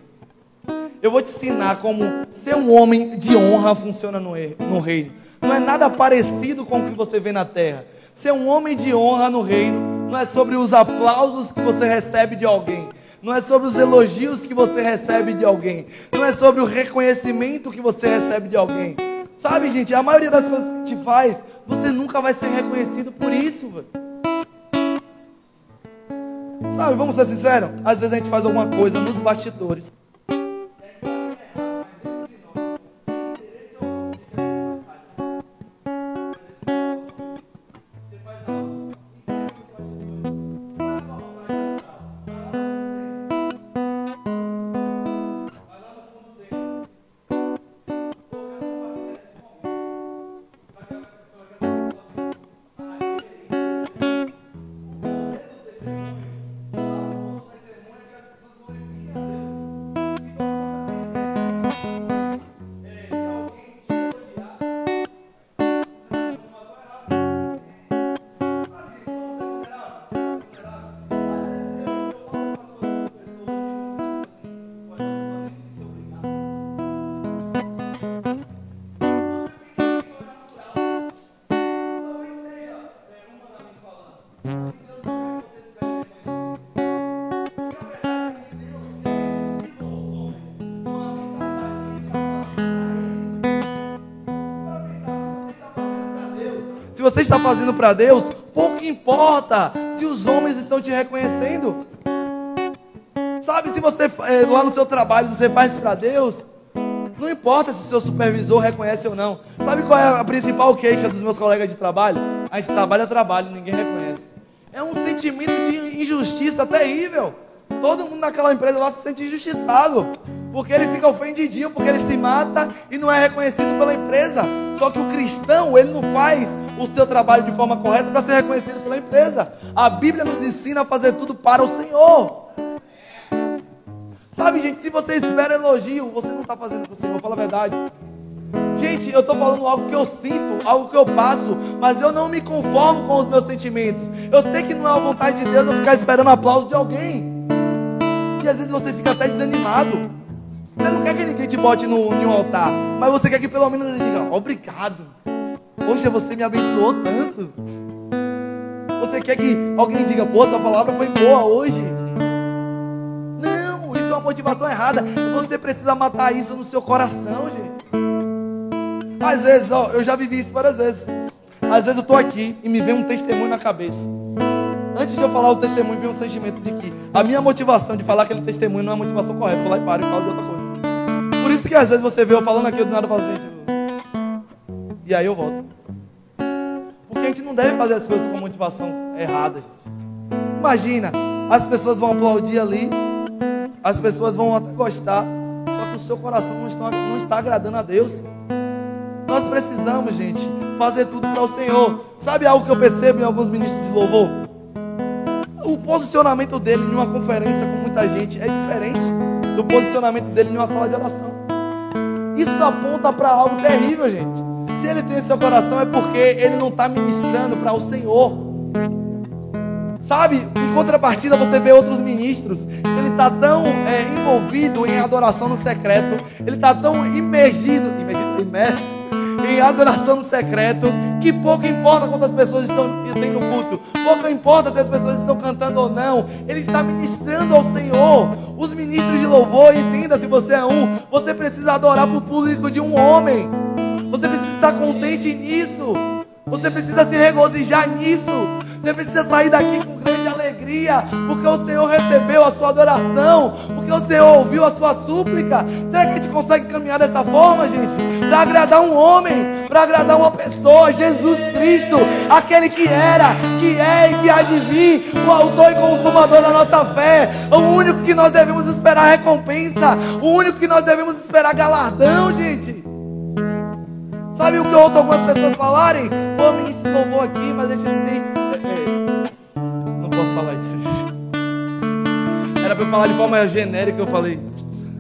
Eu vou te ensinar como ser um homem de honra funciona no reino. Não é nada parecido com o que você vê na terra. Ser um homem de honra no reino não é sobre os aplausos que você recebe de alguém. Não é sobre os elogios que você recebe de alguém. Não é sobre o reconhecimento que você recebe de alguém. Sabe, gente, a maioria das coisas que gente faz, você nunca vai ser reconhecido por isso, velho. Sabe, vamos ser sinceros? Às vezes a gente faz alguma coisa nos bastidores. Está fazendo para Deus, pouco importa se os homens estão te reconhecendo. Sabe, se você é, lá no seu trabalho você faz para Deus, não importa se o seu supervisor reconhece ou não. Sabe qual é a principal queixa dos meus colegas de trabalho? A gente trabalha, trabalho, ninguém reconhece. É um sentimento de injustiça terrível. Todo mundo naquela empresa lá se sente injustiçado. Porque ele fica ofendidinho, porque ele se mata e não é reconhecido pela empresa. Só que o cristão, ele não faz o seu trabalho de forma correta para ser reconhecido pela empresa. A Bíblia nos ensina a fazer tudo para o Senhor. Sabe, gente, se você espera elogio, você não está fazendo para o Senhor, fala a verdade. Gente, eu estou falando algo que eu sinto, algo que eu passo, mas eu não me conformo com os meus sentimentos. Eu sei que não é a vontade de Deus eu ficar esperando aplauso de alguém. E às vezes você fica até desanimado. Você não quer que ninguém te bote no, altar, mas você quer que pelo menos ele diga obrigado. Poxa, você me abençoou tanto. Você quer que alguém diga, pô, sua palavra foi boa hoje. Não, isso é uma motivação errada. Você precisa matar isso no seu coração, gente. Às vezes, ó, eu já vivi isso várias vezes. Às vezes eu estou aqui e me vem um testemunho na cabeça. Antes de eu falar o testemunho, vem um sentimento de que a minha motivação de falar aquele testemunho não é a motivação correta. Eu vou lá e paro e falo de outra coisa. Por isso que às vezes você vê eu falando aqui do nada eu falo assim, tipo, e aí eu volto. Porque a gente não deve fazer as coisas com motivação errada, gente. Imagina, as pessoas vão aplaudir ali, as pessoas vão até gostar, só que o seu coração não está, não está agradando a Deus. Nós precisamos, gente, fazer tudo para o Senhor. Sabe algo que eu percebo em alguns ministros de louvor? O posicionamento dele em uma conferência com muita gente é diferente do posicionamento dele em uma sala de oração. Isso aponta para algo terrível, gente. Se ele tem seu coração é porque ele não está ministrando para o Senhor. Sabe, em contrapartida você vê outros ministros, ele está tão é, envolvido em adoração no secreto, ele está tão imergido, imergido, imerso em adoração no secreto, que pouco importa quantas pessoas estão tendo culto, pouco importa se as pessoas estão cantando ou não, ele está ministrando ao Senhor. Os ministros de louvor, entenda se você é um, você precisa adorar para o público de um homem, você precisa estar contente nisso, você precisa se regozijar nisso, você precisa sair daqui com grande alegria, porque o Senhor recebeu a sua adoração, porque o Senhor ouviu a sua súplica. Será que a gente consegue caminhar dessa forma, gente? Para agradar um homem, para agradar uma pessoa, Jesus Cristo, aquele que era, que é e que há de vir, o autor e consumador da nossa fé, o único que nós devemos esperar recompensa. O único que nós devemos esperar galardão, gente. Sabe o que eu ouço algumas pessoas falarem? Pô, ministro louvor aqui, mas a gente não tem. Falar isso. Era para eu falar de forma genérica, eu falei.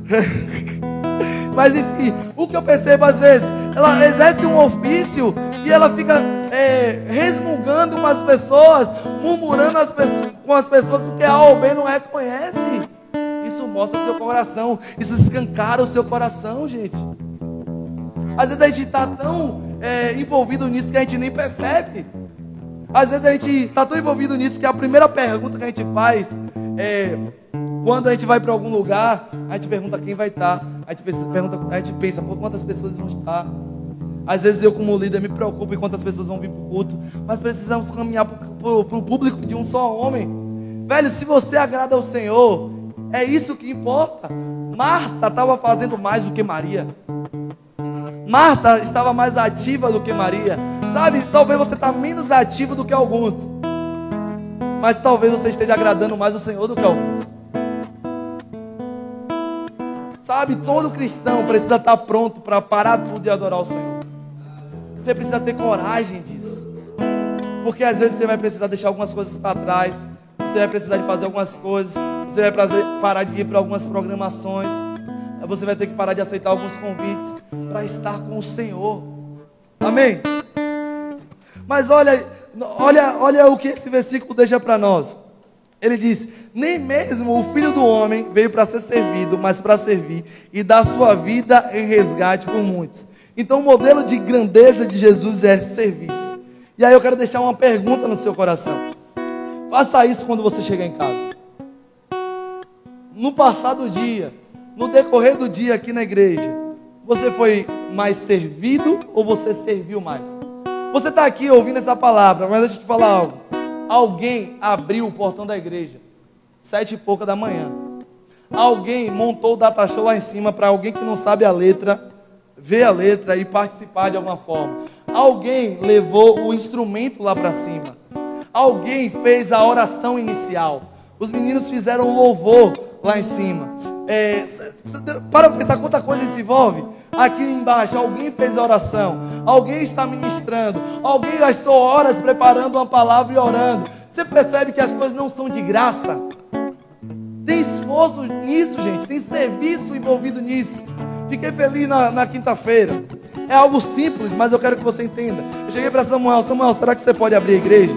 <laughs> mas enfim, o que eu percebo às vezes, ela exerce um ofício e ela fica é, resmungando com as pessoas, murmurando as com as pessoas porque A ou B não reconhece. Isso mostra o seu coração, isso escancara o seu coração, gente. Às vezes a gente está tão é, envolvido nisso que a gente nem percebe. Às vezes a gente está tão envolvido nisso que a primeira pergunta que a gente faz é quando a gente vai para algum lugar, a gente pergunta quem vai estar. Tá. A gente pensa, pergunta, a gente pensa por quantas pessoas vão estar. Às vezes eu, como líder, me preocupo em quantas pessoas vão vir para o culto. Mas precisamos caminhar para o público de um só homem. Velho, se você agrada ao Senhor, é isso que importa. Marta estava fazendo mais do que Maria. Marta estava mais ativa do que Maria. Sabe, talvez você está menos ativo do que alguns. Mas talvez você esteja agradando mais o Senhor do que alguns. Sabe, todo cristão precisa estar pronto para parar tudo e adorar o Senhor. Você precisa ter coragem disso. Porque às vezes você vai precisar deixar algumas coisas para trás. Você vai precisar de fazer algumas coisas. Você vai parar de ir para algumas programações. Você vai ter que parar de aceitar alguns convites para estar com o Senhor. Amém? Mas olha, olha, olha o que esse versículo deixa para nós. Ele diz: Nem mesmo o filho do homem veio para ser servido, mas para servir e dar sua vida em resgate por muitos. Então, o modelo de grandeza de Jesus é serviço. E aí eu quero deixar uma pergunta no seu coração. Faça isso quando você chegar em casa. No passado dia, no decorrer do dia aqui na igreja, você foi mais servido ou você serviu mais? Você está aqui ouvindo essa palavra, mas deixa eu te falar algo. Alguém abriu o portão da igreja, sete e pouca da manhã. Alguém montou o data show lá em cima para alguém que não sabe a letra, ver a letra e participar de alguma forma. Alguém levou o instrumento lá para cima. Alguém fez a oração inicial. Os meninos fizeram louvor lá em cima. É, para pensar quanta coisa se envolve. Aqui embaixo, alguém fez oração, alguém está ministrando, alguém gastou horas preparando uma palavra e orando. Você percebe que as coisas não são de graça? Tem esforço nisso, gente, tem serviço envolvido nisso. Fiquei feliz na, na quinta-feira. É algo simples, mas eu quero que você entenda. Eu cheguei para Samuel, Samuel, será que você pode abrir a igreja?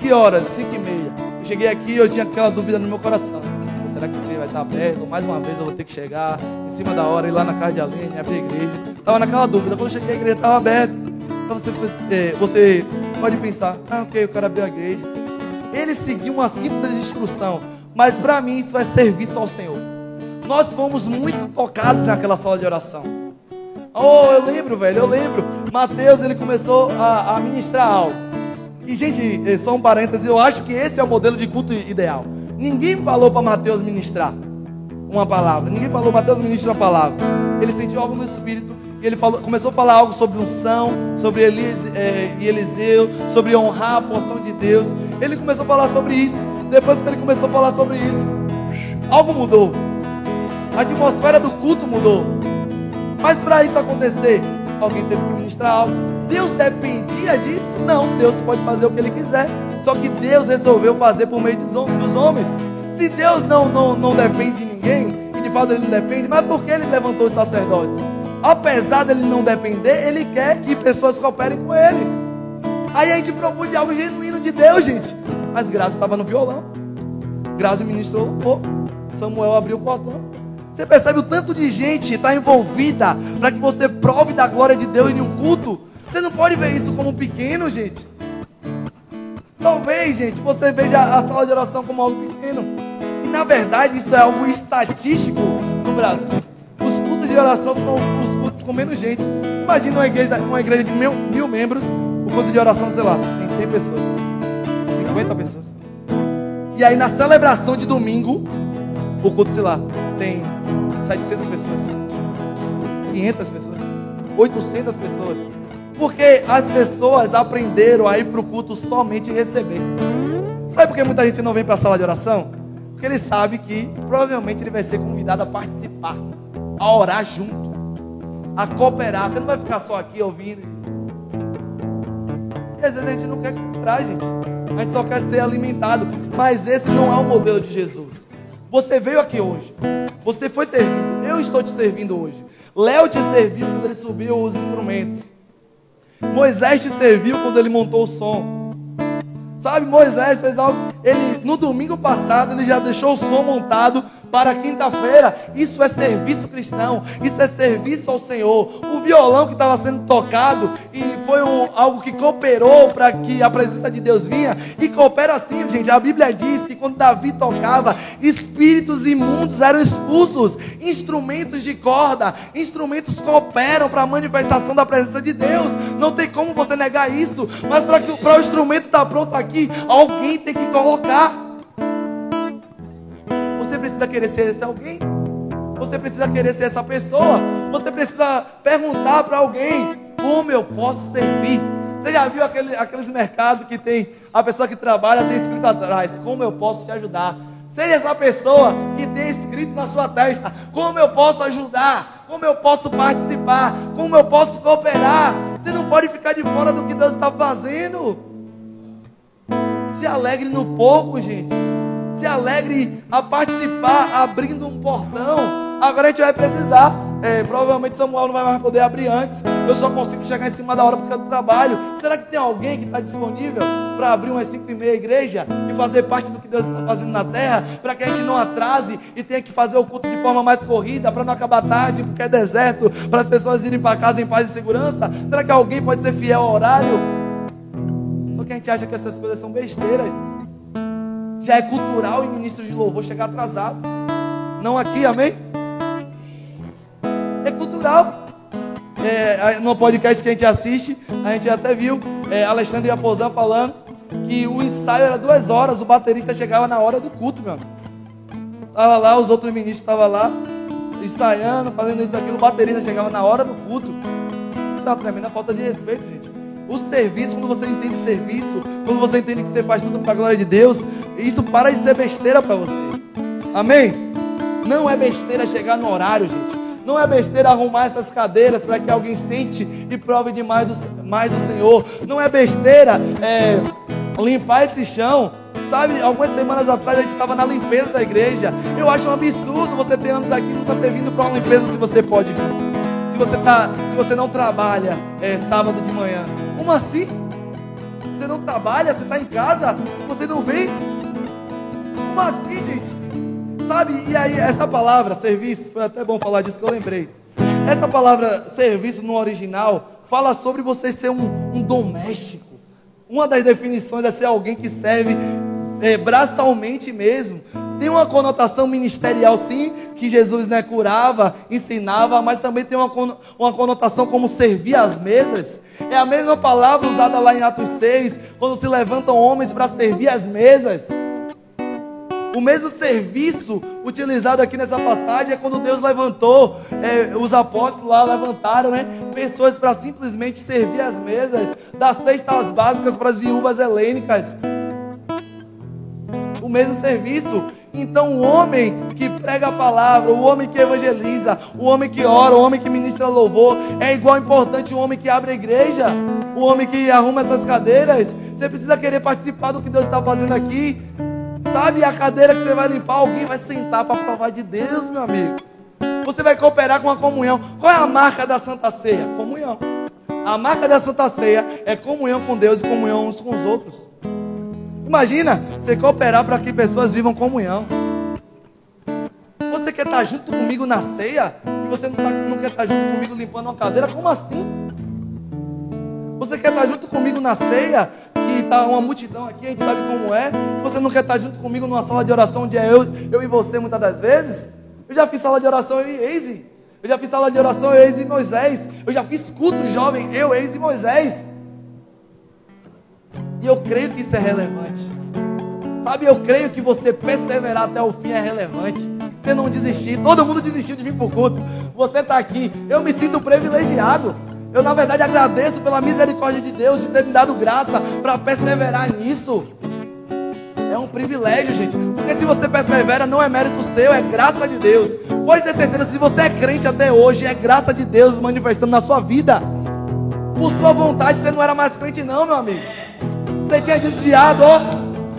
Que horas? Cinco e meia. Eu cheguei aqui e eu tinha aquela dúvida no meu coração será que a igreja vai estar aberta? mais uma vez eu vou ter que chegar em cima da hora, ir lá na casa de Aline, abrir a igreja. Estava naquela dúvida. Quando cheguei, a igreja estava aberta. Então você, é, você pode pensar, ah, ok, eu quero abrir a igreja. Ele seguiu uma simples instrução, mas para mim isso é serviço ao Senhor. Nós fomos muito tocados naquela sala de oração. Oh, eu lembro, velho, eu lembro. Mateus, ele começou a, a ministrar algo. E, gente, é, só um parênteses, eu acho que esse é o modelo de culto ideal. Ninguém falou para Mateus ministrar uma palavra. Ninguém falou, Mateus ministra uma palavra. Ele sentiu algo no Espírito e ele falou, começou a falar algo sobre unção, sobre Elise, é, Eliseu, sobre honrar a porção de Deus. Ele começou a falar sobre isso. Depois que ele começou a falar sobre isso, algo mudou. A atmosfera do culto mudou. Mas para isso acontecer, alguém teve que ministrar algo. Deus dependia disso? Não, Deus pode fazer o que Ele quiser. Só que Deus resolveu fazer por meio dos homens. Se Deus não, não, não depende de ninguém, e de fato Ele não depende, mas por que Ele levantou os sacerdotes? Apesar dele não depender, Ele quer que pessoas cooperem com Ele. Aí a gente procura de algo genuíno de Deus, gente. Mas Graça estava no violão. Graça ministrou louvor. Samuel abriu o portão. Você percebe o tanto de gente está envolvida para que você prove da glória de Deus em um culto? Você não pode ver isso como pequeno, gente. Talvez, gente, você veja a sala de oração como algo pequeno. E na verdade isso é algo estatístico no Brasil. Os cultos de oração são os cultos com menos gente. Imagina uma igreja, uma igreja de mil, mil membros, o culto de oração, sei lá, tem 100 pessoas, 50 pessoas. E aí na celebração de domingo, o culto, sei lá, tem 700 pessoas, 500 pessoas, 800 pessoas. Porque as pessoas aprenderam a ir para o culto somente receber. Sabe por que muita gente não vem para a sala de oração? Porque ele sabe que provavelmente ele vai ser convidado a participar, a orar junto, a cooperar. Você não vai ficar só aqui ouvindo. E às vezes a gente não quer cooperar, gente. A gente só quer ser alimentado. Mas esse não é o modelo de Jesus. Você veio aqui hoje. Você foi servido. Eu estou te servindo hoje. Léo te serviu quando ele subiu os instrumentos. Moisés te serviu quando ele montou o som. Sabe, Moisés fez algo. Ele, no domingo passado, ele já deixou o som montado para quinta-feira. Isso é serviço cristão, isso é serviço ao Senhor. O violão que estava sendo tocado e foi um, algo que cooperou para que a presença de Deus vinha. E coopera assim, gente. A Bíblia diz que quando Davi tocava, espíritos imundos eram expulsos, instrumentos de corda, instrumentos cooperam para a manifestação da presença de Deus. Não tem como você negar isso, mas para o instrumento estar tá pronto aqui, alguém tem que colocar precisa querer ser esse alguém. Você precisa querer ser essa pessoa. Você precisa perguntar para alguém como eu posso servir. Você já viu aquele, aqueles mercados que tem a pessoa que trabalha tem escrito atrás, como eu posso te ajudar? Seja essa pessoa que tem escrito na sua testa, como eu posso ajudar, como eu posso participar, como eu posso cooperar. Você não pode ficar de fora do que Deus está fazendo. Se alegre no pouco, gente se alegre a participar, abrindo um portão. Agora a gente vai precisar. É, provavelmente Samuel não vai mais poder abrir antes. Eu só consigo chegar em cima da hora porque do trabalho. Será que tem alguém que está disponível para abrir umas 5 e meia igreja e fazer parte do que Deus está fazendo na terra? Para que a gente não atrase e tenha que fazer o culto de forma mais corrida, para não acabar tarde, porque é deserto, para as pessoas irem para casa em paz e segurança? Será que alguém pode ser fiel ao horário? Só que a gente acha que essas coisas são besteiras. Já é cultural em ministro de louvor chegar atrasado. Não aqui, amém? É cultural. É, no podcast que a gente assiste, a gente até viu é, Alexandre Aposan falando que o ensaio era duas horas, o baterista chegava na hora do culto, meu amigo. Estava lá, os outros ministros estavam lá, ensaiando, fazendo isso aquilo, o baterista chegava na hora do culto. Isso é uma tremenda falta de respeito, gente. O serviço, quando você entende serviço, quando você entende que você faz tudo para a glória de Deus, isso para de ser besteira para você. Amém? Não é besteira chegar no horário, gente. Não é besteira arrumar essas cadeiras para que alguém sente e prove demais do, mais do Senhor. Não é besteira é, limpar esse chão. Sabe, algumas semanas atrás a gente estava na limpeza da igreja. Eu acho um absurdo você ter anos aqui e nunca ter vindo para uma limpeza se você pode vir. Se você, tá, se você não trabalha é, sábado de manhã. Como assim? Você não trabalha, você está em casa, você não vem? Como assim, gente? Sabe, e aí essa palavra, serviço, foi até bom falar disso que eu lembrei. Essa palavra serviço no original fala sobre você ser um, um doméstico. Uma das definições é ser alguém que serve é, braçalmente mesmo. Tem uma conotação ministerial, sim, que Jesus né, curava, ensinava, mas também tem uma, uma conotação como servir às mesas. É a mesma palavra usada lá em Atos 6, quando se levantam homens para servir às mesas. O mesmo serviço utilizado aqui nessa passagem é quando Deus levantou, é, os apóstolos lá levantaram, né? Pessoas para simplesmente servir as mesas das cestas básicas para as viúvas helênicas. O mesmo serviço. Então, o homem que prega a palavra, o homem que evangeliza, o homem que ora, o homem que ministra louvor, é igual importante o homem que abre a igreja, o homem que arruma essas cadeiras. Você precisa querer participar do que Deus está fazendo aqui. Sabe a cadeira que você vai limpar, alguém vai sentar para provar de Deus, meu amigo. Você vai cooperar com a comunhão. Qual é a marca da Santa Ceia? Comunhão. A marca da Santa Ceia é comunhão com Deus e comunhão uns com os outros. Imagina você cooperar para que pessoas vivam comunhão. Você quer estar junto comigo na ceia e você não, tá, não quer estar junto comigo limpando uma cadeira? Como assim? Você quer estar junto comigo na ceia que está uma multidão aqui, a gente sabe como é. Você não quer estar junto comigo numa sala de oração onde é eu, eu e você muitas das vezes? Eu já fiz sala de oração eu e Eise. Eu já fiz sala de oração eu, Eise e Moisés. Eu já fiz culto jovem eu, Eise e Moisés. E eu creio que isso é relevante. Sabe, eu creio que você perseverar até o fim é relevante. Você não desistir. Todo mundo desistiu de vir para o culto. Você está aqui. Eu me sinto privilegiado. Eu, na verdade, agradeço pela misericórdia de Deus de ter me dado graça para perseverar nisso. É um privilégio, gente. Porque se você persevera, não é mérito seu, é graça de Deus. Pode ter certeza, se você é crente até hoje, é graça de Deus manifestando na sua vida. Por sua vontade, você não era mais crente, não, meu amigo. Você tinha desviado ó,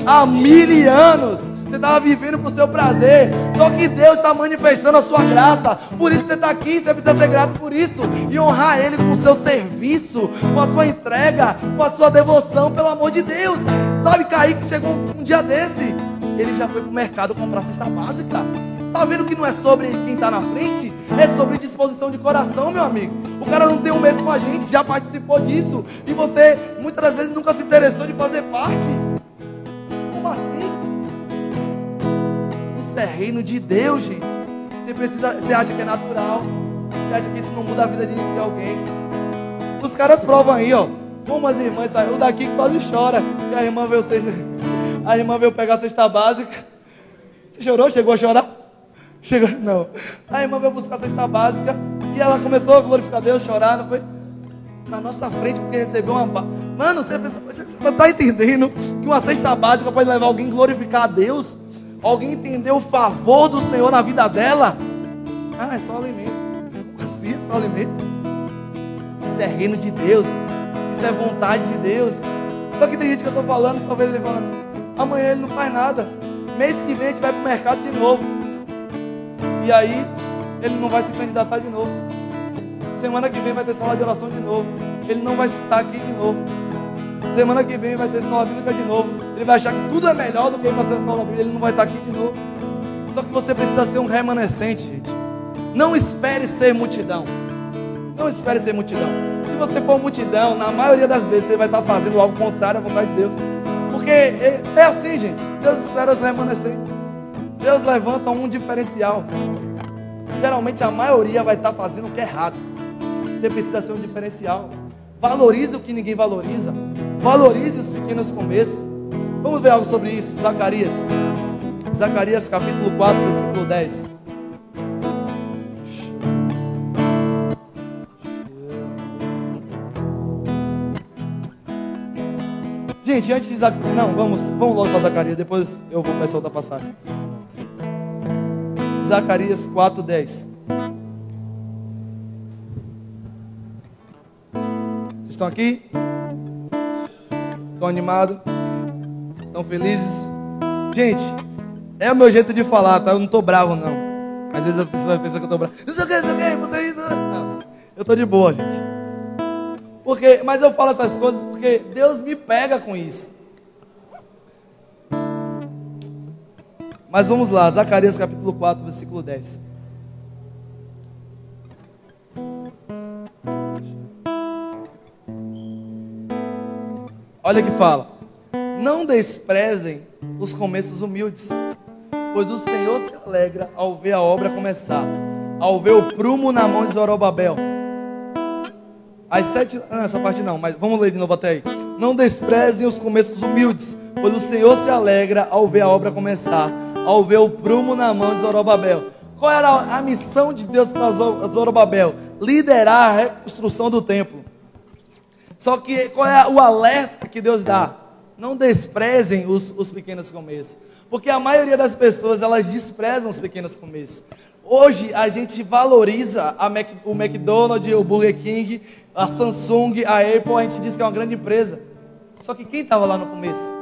há mil anos. Você estava vivendo para o seu prazer. Só que Deus está manifestando a sua graça. Por isso você está aqui. Você precisa ser grato por isso. E honrar Ele com o seu serviço, com a sua entrega, com a sua devoção, pelo amor de Deus. Sabe, Kaique chegou um, dia desse. Ele já foi para o mercado comprar cesta básica. Tá vendo que não é sobre quem está na frente? É sobre disposição de coração, meu amigo. O cara não tem o mesmo com a gente, já participou disso. E você, muitas das vezes, nunca se interessou de fazer parte. Como assim? Isso é reino de Deus, gente. Você precisa, você acha que é natural? Você acha que isso não muda a vida de alguém? Os caras provam aí, ó. Como as irmãs saíram daqui quase chora. Que a irmã veio, a irmã veio pegar a cesta básica. Você chorou? Chegou a chorar? Chegou, não. A irmã veio buscar a cesta básica e ela começou a glorificar Deus, chorar, não foi? Na nossa frente, porque recebeu uma. Mano, você, você está entendendo que uma cesta básica pode levar alguém a glorificar a Deus? Alguém entender o favor do Senhor na vida dela? Ah, é só alimento. Assim é só alimento. Isso é reino de Deus. Isso é vontade de Deus. Só que tem gente que eu estou falando, talvez ele fala, amanhã ele não faz nada. Mês que vem a gente vai para o mercado de novo. E aí ele não vai se candidatar de novo. Semana que vem vai ter sala de oração de novo. Ele não vai estar aqui de novo. Semana que vem vai ter escola bíblica de novo. Ele vai achar que tudo é melhor do que ir para a escola bíblica. Ele não vai estar aqui de novo. Só que você precisa ser um remanescente, gente. Não espere ser multidão. Não espere ser multidão. Se você for multidão, na maioria das vezes você vai estar fazendo algo contrário à vontade de Deus. Porque é, é assim, gente. Deus espera os remanescentes. Deus levanta um diferencial. Geralmente a maioria vai estar fazendo o que é errado. Você precisa ser um diferencial. Valorize o que ninguém valoriza. Valorize os pequenos começos. Vamos ver algo sobre isso. Zacarias. Zacarias capítulo 4, versículo 10. Gente, antes de Zacarias. Não, vamos, vamos logo para Zacarias. Depois eu vou começar outra passagem. Zacarias 4:10. Vocês estão aqui? Estão animados? Estão felizes? Gente, é o meu jeito de falar, tá? Eu não tô bravo, não. Às vezes a pessoa vai pensar que eu tô bravo. Não sei o que, não sei o que, você é isso. Eu tô de boa, gente. Porque, mas eu falo essas coisas porque Deus me pega com isso. Mas vamos lá, Zacarias capítulo 4, versículo 10. Olha que fala: Não desprezem os começos humildes, pois o Senhor se alegra ao ver a obra começar, ao ver o prumo na mão de Zorobabel. As sete. Não, essa parte não, mas vamos ler de novo até aí. Não desprezem os começos humildes, pois o Senhor se alegra ao ver a obra começar ao ver o prumo na mão de Zorobabel. Qual era a missão de Deus para Zorobabel? Liderar a reconstrução do templo. Só que qual é o alerta que Deus dá? Não desprezem os, os pequenos começos. Porque a maioria das pessoas, elas desprezam os pequenos começos. Hoje a gente valoriza Mac, o McDonald's, o Burger King, a Samsung, a Apple, a gente diz que é uma grande empresa. Só que quem estava lá no começo?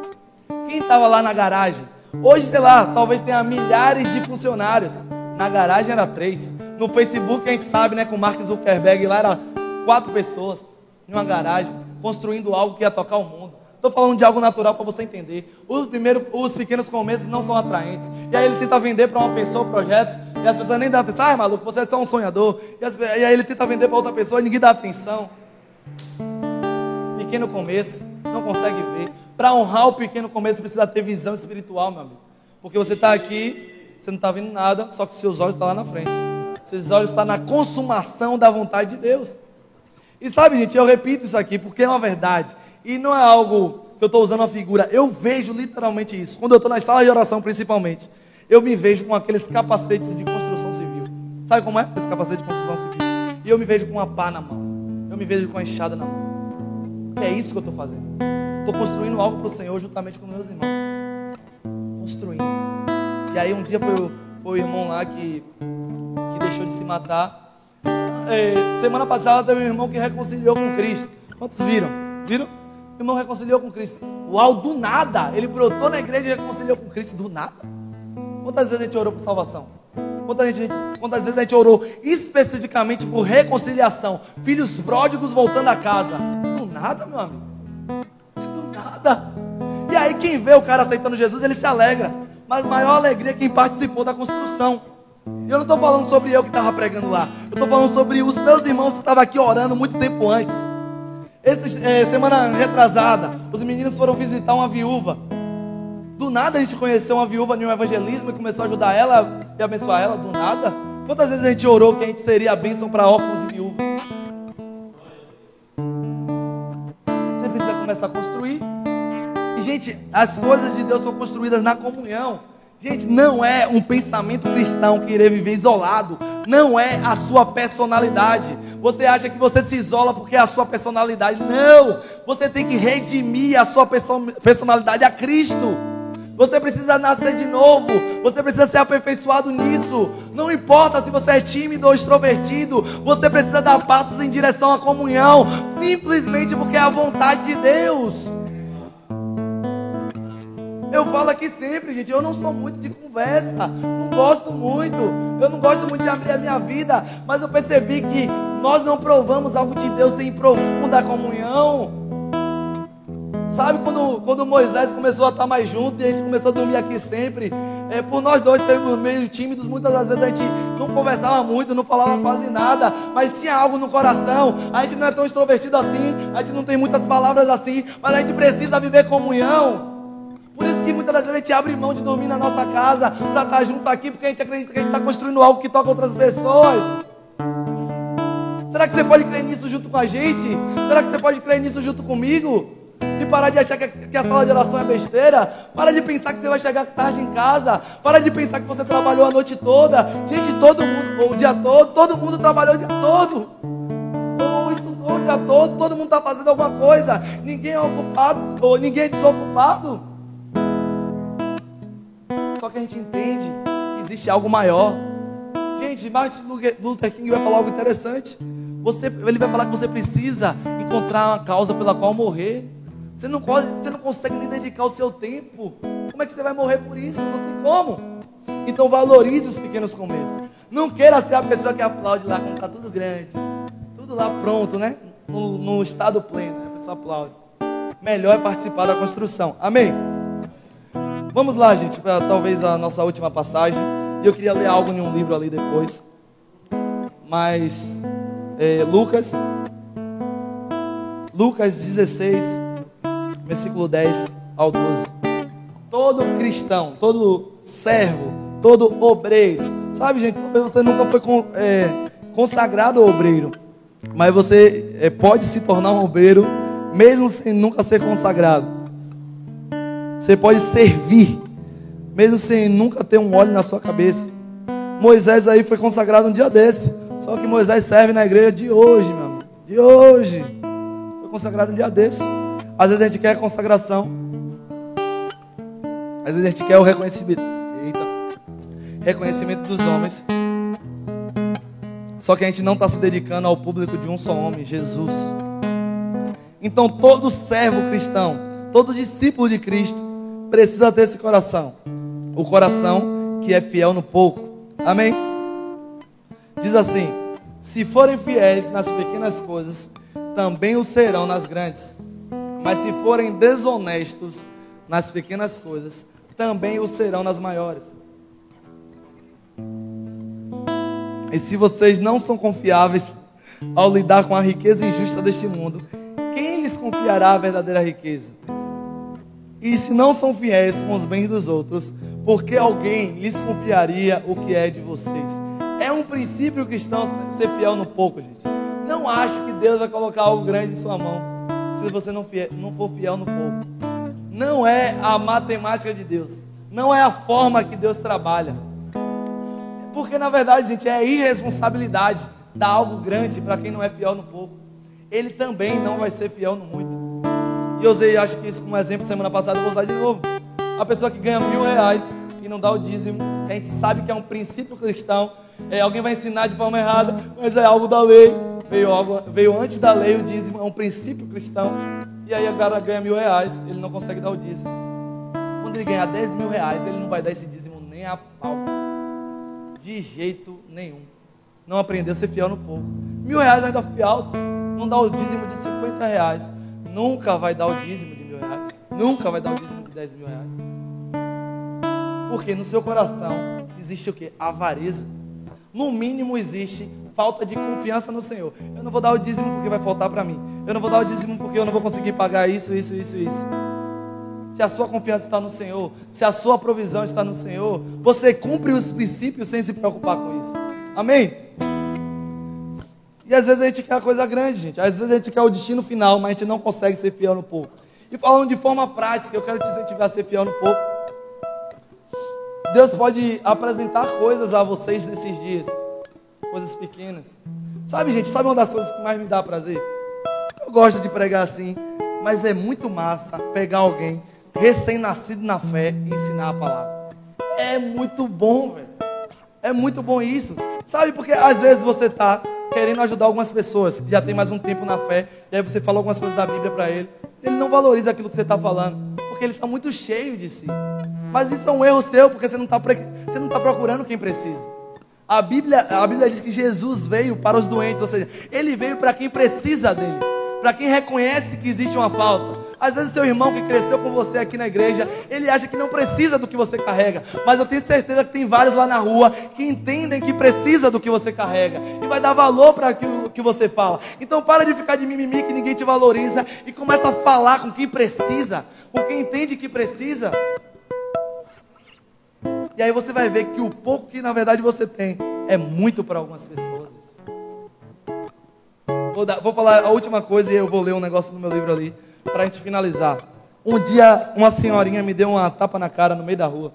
Quem estava lá na garagem? Hoje, sei lá, talvez tenha milhares de funcionários. Na garagem era três. No Facebook a gente sabe, né, com o Mark Zuckerberg lá era quatro pessoas em uma garagem, construindo algo que ia tocar o mundo. Estou falando de algo natural para você entender. Os, primeiros, os pequenos começos não são atraentes. E aí ele tenta vender para uma pessoa o projeto, e as pessoas nem dão atenção. Ai, maluco, você é só um sonhador. E, as, e aí ele tenta vender para outra pessoa e ninguém dá atenção. Pequeno começo, não consegue ver. Para honrar o pequeno começo, precisa ter visão espiritual, meu amigo. Porque você está aqui, você não está vendo nada, só que seus olhos estão lá na frente. Seus olhos estão na consumação da vontade de Deus. E sabe, gente, eu repito isso aqui porque é uma verdade. E não é algo que eu estou usando uma figura. Eu vejo literalmente isso. Quando eu estou nas salas de oração, principalmente, eu me vejo com aqueles capacetes de construção civil. Sabe como é? Esse capacete de construção civil. E eu me vejo com uma pá na mão. Eu me vejo com uma enxada na mão. É isso que eu estou fazendo. Estou construindo algo para o Senhor juntamente com meus irmãos. construindo. E aí um dia foi, foi o irmão lá que, que deixou de se matar. É, semana passada teve um irmão que reconciliou com Cristo. Quantos viram? Viram? O irmão reconciliou com Cristo. Uau, do nada! Ele brotou na igreja e reconciliou com Cristo, do nada. Quantas vezes a gente orou por salvação? Quantas, gente, quantas vezes a gente orou especificamente por reconciliação? Filhos pródigos voltando a casa. Do nada, meu amigo. Aí, quem vê o cara aceitando Jesus, ele se alegra. Mas maior alegria é quem participou da construção. E eu não estou falando sobre eu que estava pregando lá. Eu estou falando sobre os meus irmãos que estavam aqui orando muito tempo antes. Essa é, semana retrasada, os meninos foram visitar uma viúva. Do nada a gente conheceu uma viúva um evangelismo e começou a ajudar ela e abençoar ela. Do nada. Quantas vezes a gente orou que a gente seria a bênção para órfãos e viúvas? Você precisa começar a construir. Gente, as coisas de Deus são construídas na comunhão. Gente, não é um pensamento cristão querer viver isolado. Não é a sua personalidade. Você acha que você se isola porque é a sua personalidade. Não! Você tem que redimir a sua personalidade a Cristo. Você precisa nascer de novo. Você precisa ser aperfeiçoado nisso. Não importa se você é tímido ou extrovertido. Você precisa dar passos em direção à comunhão. Simplesmente porque é a vontade de Deus. Eu falo aqui sempre, gente, eu não sou muito de conversa, não gosto muito, eu não gosto muito de abrir a minha vida, mas eu percebi que nós não provamos algo de Deus sem profunda comunhão. Sabe quando, quando Moisés começou a estar mais junto e a gente começou a dormir aqui sempre? É, por nós dois sermos meio tímidos, muitas das vezes a gente não conversava muito, não falava quase nada, mas tinha algo no coração. A gente não é tão extrovertido assim, a gente não tem muitas palavras assim, mas a gente precisa viver comunhão. Por isso que muitas das vezes a gente abre mão de dormir na nossa casa para estar junto aqui, porque a gente acredita que a gente está construindo algo que toca outras pessoas. Será que você pode crer nisso junto com a gente? Será que você pode crer nisso junto comigo? E parar de achar que, que a sala de oração é besteira. Para de pensar que você vai chegar tarde em casa. Para de pensar que você trabalhou a noite toda. Gente, todo mundo, o dia todo, todo mundo trabalhou o dia todo. Ou estudou o dia todo, todo mundo está fazendo alguma coisa. Ninguém é ocupado, ou ninguém é desocupado. Só que a gente entende que existe algo maior. Gente, Martin Luther King vai falar algo interessante. Você, ele vai falar que você precisa encontrar uma causa pela qual morrer. Você não, pode, você não consegue nem dedicar o seu tempo. Como é que você vai morrer por isso? Não tem como. Então valorize os pequenos começos. Não queira ser a pessoa que aplaude lá quando está tudo grande. Tudo lá pronto, né? No, no estado pleno. Né? A pessoa aplaude. Melhor é participar da construção. Amém? Vamos lá, gente, para talvez a nossa última passagem. Eu queria ler algo em um livro ali depois. Mas, é, Lucas, Lucas 16, versículo 10 ao 12. Todo cristão, todo servo, todo obreiro, sabe, gente? Talvez você nunca foi é, consagrado obreiro, mas você é, pode se tornar um obreiro, mesmo sem nunca ser consagrado. Você pode servir, mesmo sem nunca ter um óleo na sua cabeça. Moisés aí foi consagrado um dia desse. Só que Moisés serve na igreja de hoje, meu amigo. De hoje. Foi consagrado um dia desse. Às vezes a gente quer consagração. Às vezes a gente quer o reconhecimento. Eita. Reconhecimento dos homens. Só que a gente não está se dedicando ao público de um só homem, Jesus. Então todo servo cristão, todo discípulo de Cristo, precisa ter esse coração. O coração que é fiel no pouco. Amém? Diz assim: se forem fiéis nas pequenas coisas, também o serão nas grandes. Mas se forem desonestos nas pequenas coisas, também o serão nas maiores. E se vocês não são confiáveis ao lidar com a riqueza injusta deste mundo, quem lhes confiará a verdadeira riqueza? E se não são fiéis com os bens dos outros, porque alguém lhes confiaria o que é de vocês? É um princípio cristão ser fiel no pouco, gente. Não ache que Deus vai colocar algo grande em sua mão se você não, fiel, não for fiel no pouco. Não é a matemática de Deus. Não é a forma que Deus trabalha. Porque na verdade, gente, é irresponsabilidade dar algo grande para quem não é fiel no pouco. Ele também não vai ser fiel no muito. E eu usei, acho que isso como exemplo semana passada, eu vou usar de novo. A pessoa que ganha mil reais e não dá o dízimo, a gente sabe que é um princípio cristão, é, alguém vai ensinar de forma errada, mas é algo da lei. Veio, algo, veio antes da lei o dízimo, é um princípio cristão. E aí o cara ganha mil reais, ele não consegue dar o dízimo. Quando ele ganhar 10 mil reais, ele não vai dar esse dízimo nem a pau. De jeito nenhum. Não aprendeu a ser fiel no pouco. Mil reais ainda foi alto. Não dá o dízimo de 50 reais. Nunca vai dar o dízimo de mil reais. Nunca vai dar o dízimo de 10 mil reais. Porque no seu coração existe o que? Avareza. No mínimo existe falta de confiança no Senhor. Eu não vou dar o dízimo porque vai faltar para mim. Eu não vou dar o dízimo porque eu não vou conseguir pagar isso, isso, isso, isso. Se a sua confiança está no Senhor, se a sua provisão está no Senhor, você cumpre os princípios sem se preocupar com isso. Amém? E às vezes a gente quer a coisa grande, gente. Às vezes a gente quer o destino final, mas a gente não consegue ser fiel no pouco. E falando de forma prática, eu quero te incentivar a ser fiel no pouco. Deus pode apresentar coisas a vocês nesses dias, coisas pequenas. Sabe, gente, sabe uma das coisas que mais me dá prazer? Eu gosto de pregar assim, mas é muito massa pegar alguém recém-nascido na fé e ensinar a palavra. É muito bom, velho. É muito bom isso. Sabe, porque às vezes você está querendo ajudar algumas pessoas que já tem mais um tempo na fé, e aí você fala algumas coisas da Bíblia para ele. Ele não valoriza aquilo que você está falando, porque ele está muito cheio de si. Mas isso é um erro seu, porque você não está você não tá procurando quem precisa. A Bíblia, a Bíblia diz que Jesus veio para os doentes, ou seja, ele veio para quem precisa dele, para quem reconhece que existe uma falta. Às vezes seu irmão que cresceu com você aqui na igreja, ele acha que não precisa do que você carrega. Mas eu tenho certeza que tem vários lá na rua que entendem que precisa do que você carrega. E vai dar valor para aquilo que você fala. Então para de ficar de mimimi que ninguém te valoriza. E começa a falar com quem precisa. Com quem entende que precisa. E aí você vai ver que o pouco que na verdade você tem é muito para algumas pessoas. Vou, dar, vou falar a última coisa e eu vou ler um negócio no meu livro ali para a gente finalizar. Um dia, uma senhorinha me deu uma tapa na cara no meio da rua.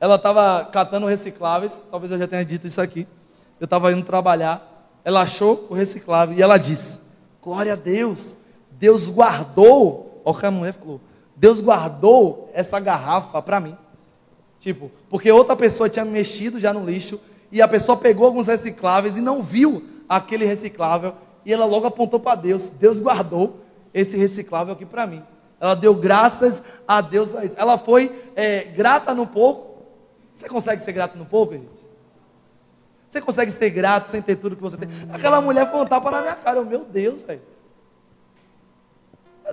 Ela estava catando recicláveis, talvez eu já tenha dito isso aqui. Eu estava indo trabalhar, ela achou o reciclável e ela disse: Glória a Deus, Deus guardou. Olha o que a mulher falou: Deus guardou essa garrafa para mim. Tipo, porque outra pessoa tinha mexido já no lixo e a pessoa pegou alguns recicláveis e não viu aquele reciclável e ela logo apontou para Deus. Deus guardou esse reciclável aqui para mim. Ela deu graças a Deus a isso. Ela foi é, grata no pouco. Você consegue ser grato no pouco, gente? Você consegue ser grato sem ter tudo que você tem? Aquela mulher foi um tapa na minha cara. Eu, meu Deus, velho.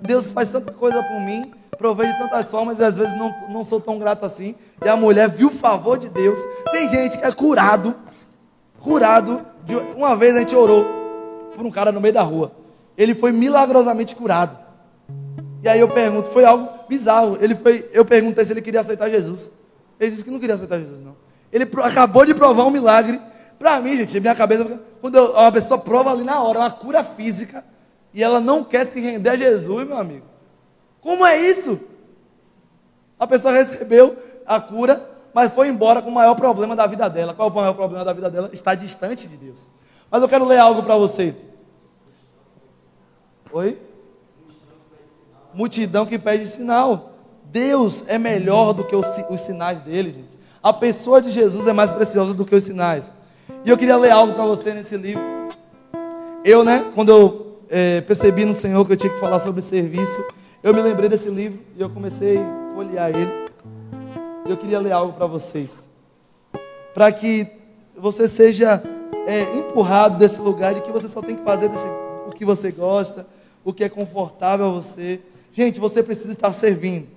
Deus faz tanta coisa por mim, provei de tantas formas e às vezes não, não sou tão grato assim. E a mulher viu o favor de Deus. Tem gente que é curado, curado. De, uma vez a gente orou por um cara no meio da rua ele foi milagrosamente curado. E aí eu pergunto, foi algo bizarro. Ele foi, eu perguntei se ele queria aceitar Jesus. Ele disse que não queria aceitar Jesus, não. Ele acabou de provar um milagre. Para mim, gente, minha cabeça, quando eu, uma pessoa prova ali na hora uma cura física e ela não quer se render a Jesus, meu amigo. Como é isso? A pessoa recebeu a cura, mas foi embora com o maior problema da vida dela. Qual é o maior problema da vida dela? Está distante de Deus. Mas eu quero ler algo para você. Oi? Multidão que pede sinal. Deus é melhor do que os, os sinais dele, gente. A pessoa de Jesus é mais preciosa do que os sinais. E eu queria ler algo para você nesse livro. Eu, né, quando eu é, percebi no Senhor que eu tinha que falar sobre serviço, eu me lembrei desse livro e eu comecei a folhear ele. E eu queria ler algo para vocês. Para que você seja é, empurrado desse lugar de que você só tem que fazer desse, o que você gosta, o que é confortável a você. Gente, você precisa estar servindo.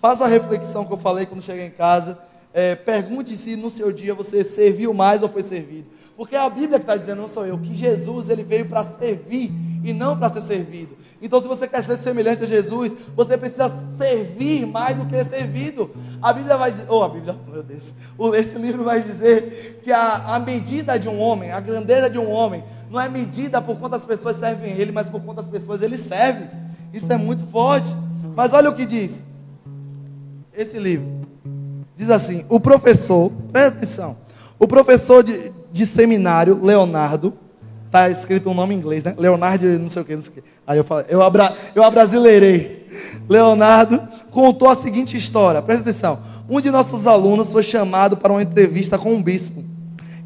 Faça a reflexão que eu falei quando chegar em casa. É, pergunte se no seu dia você serviu mais ou foi servido. Porque é a Bíblia que está dizendo, não sou eu, que Jesus ele veio para servir e não para ser servido. Então, se você quer ser semelhante a Jesus, você precisa servir mais do que ser servido. A Bíblia vai dizer, oh, a Bíblia, meu Deus, esse livro vai dizer que a, a medida de um homem, a grandeza de um homem, não é medida por quantas pessoas servem ele, mas por quantas pessoas ele serve. Isso é muito forte. Mas olha o que diz esse livro. Diz assim: o professor, presta atenção, o professor de, de seminário, Leonardo, está escrito um nome em inglês, né? Leonardo, não sei o que, não sei o que. Aí eu falei, eu, abra, eu abrasileirei. Leonardo contou a seguinte história. Presta atenção. Um de nossos alunos foi chamado para uma entrevista com um bispo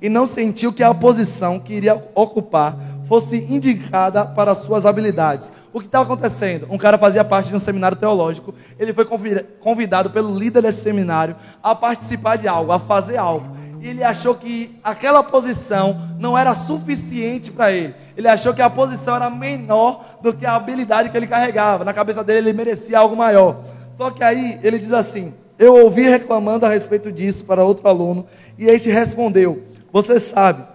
e não sentiu que a posição que iria ocupar fosse indicada para suas habilidades. O que estava acontecendo? Um cara fazia parte de um seminário teológico, ele foi convidado pelo líder desse seminário a participar de algo, a fazer algo. E ele achou que aquela posição não era suficiente para ele. Ele achou que a posição era menor do que a habilidade que ele carregava. Na cabeça dele, ele merecia algo maior. Só que aí ele diz assim: Eu ouvi reclamando a respeito disso para outro aluno, e este respondeu: Você sabe,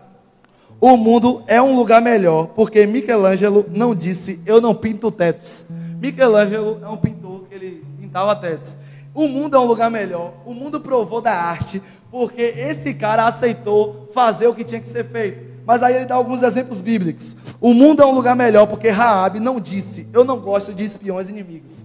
o mundo é um lugar melhor, porque Michelangelo não disse, eu não pinto tetos. Michelangelo é um pintor que ele pintava tetos. O mundo é um lugar melhor, o mundo provou da arte, porque esse cara aceitou fazer o que tinha que ser feito. Mas aí ele dá alguns exemplos bíblicos. O mundo é um lugar melhor porque Raabe não disse, eu não gosto de espiões inimigos.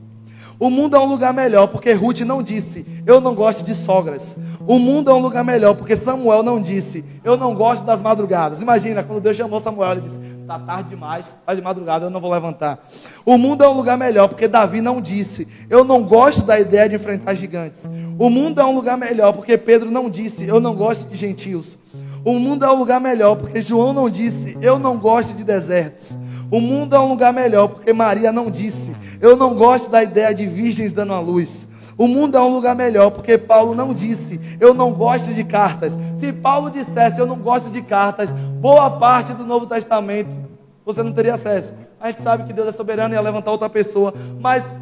O mundo é um lugar melhor porque Ruth não disse, eu não gosto de sogras. O mundo é um lugar melhor porque Samuel não disse, eu não gosto das madrugadas. Imagina, quando Deus chamou Samuel, ele disse, está tarde demais, está de madrugada, eu não vou levantar. O mundo é um lugar melhor porque Davi não disse, eu não gosto da ideia de enfrentar gigantes. O mundo é um lugar melhor porque Pedro não disse, eu não gosto de gentios. O mundo é um lugar melhor porque João não disse, eu não gosto de desertos. O mundo é um lugar melhor porque Maria não disse: Eu não gosto da ideia de virgens dando a luz. O mundo é um lugar melhor porque Paulo não disse: Eu não gosto de cartas. Se Paulo dissesse: Eu não gosto de cartas, boa parte do Novo Testamento você não teria acesso. A gente sabe que Deus é soberano e ia levantar outra pessoa. Mas,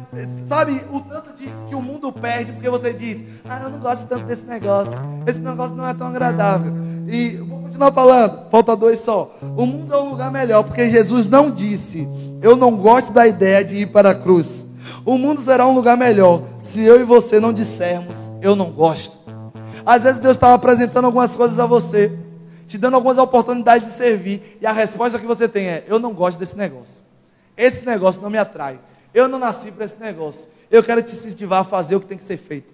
sabe o tanto de que o mundo perde porque você diz: Ah, eu não gosto tanto desse negócio. Esse negócio não é tão agradável. E continuar falando, falta dois só. O mundo é um lugar melhor, porque Jesus não disse: Eu não gosto da ideia de ir para a cruz. O mundo será um lugar melhor se eu e você não dissermos: Eu não gosto. Às vezes Deus estava apresentando algumas coisas a você, te dando algumas oportunidades de servir, e a resposta que você tem é: Eu não gosto desse negócio. Esse negócio não me atrai. Eu não nasci para esse negócio. Eu quero te incentivar a fazer o que tem que ser feito.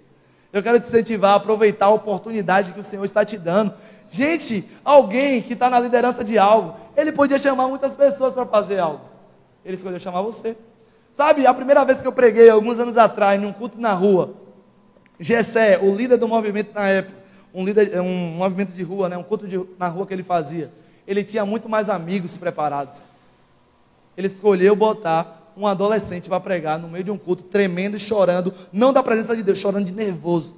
Eu quero te incentivar a aproveitar a oportunidade que o Senhor está te dando Gente, alguém que está na liderança de algo, ele podia chamar muitas pessoas para fazer algo. Ele escolheu chamar você. Sabe, a primeira vez que eu preguei, alguns anos atrás, num culto na rua, Gessé, o líder do movimento na época, um, líder, um movimento de rua, né, um culto de, na rua que ele fazia, ele tinha muito mais amigos preparados. Ele escolheu botar um adolescente para pregar no meio de um culto, tremendo e chorando, não da presença de Deus, chorando de nervoso.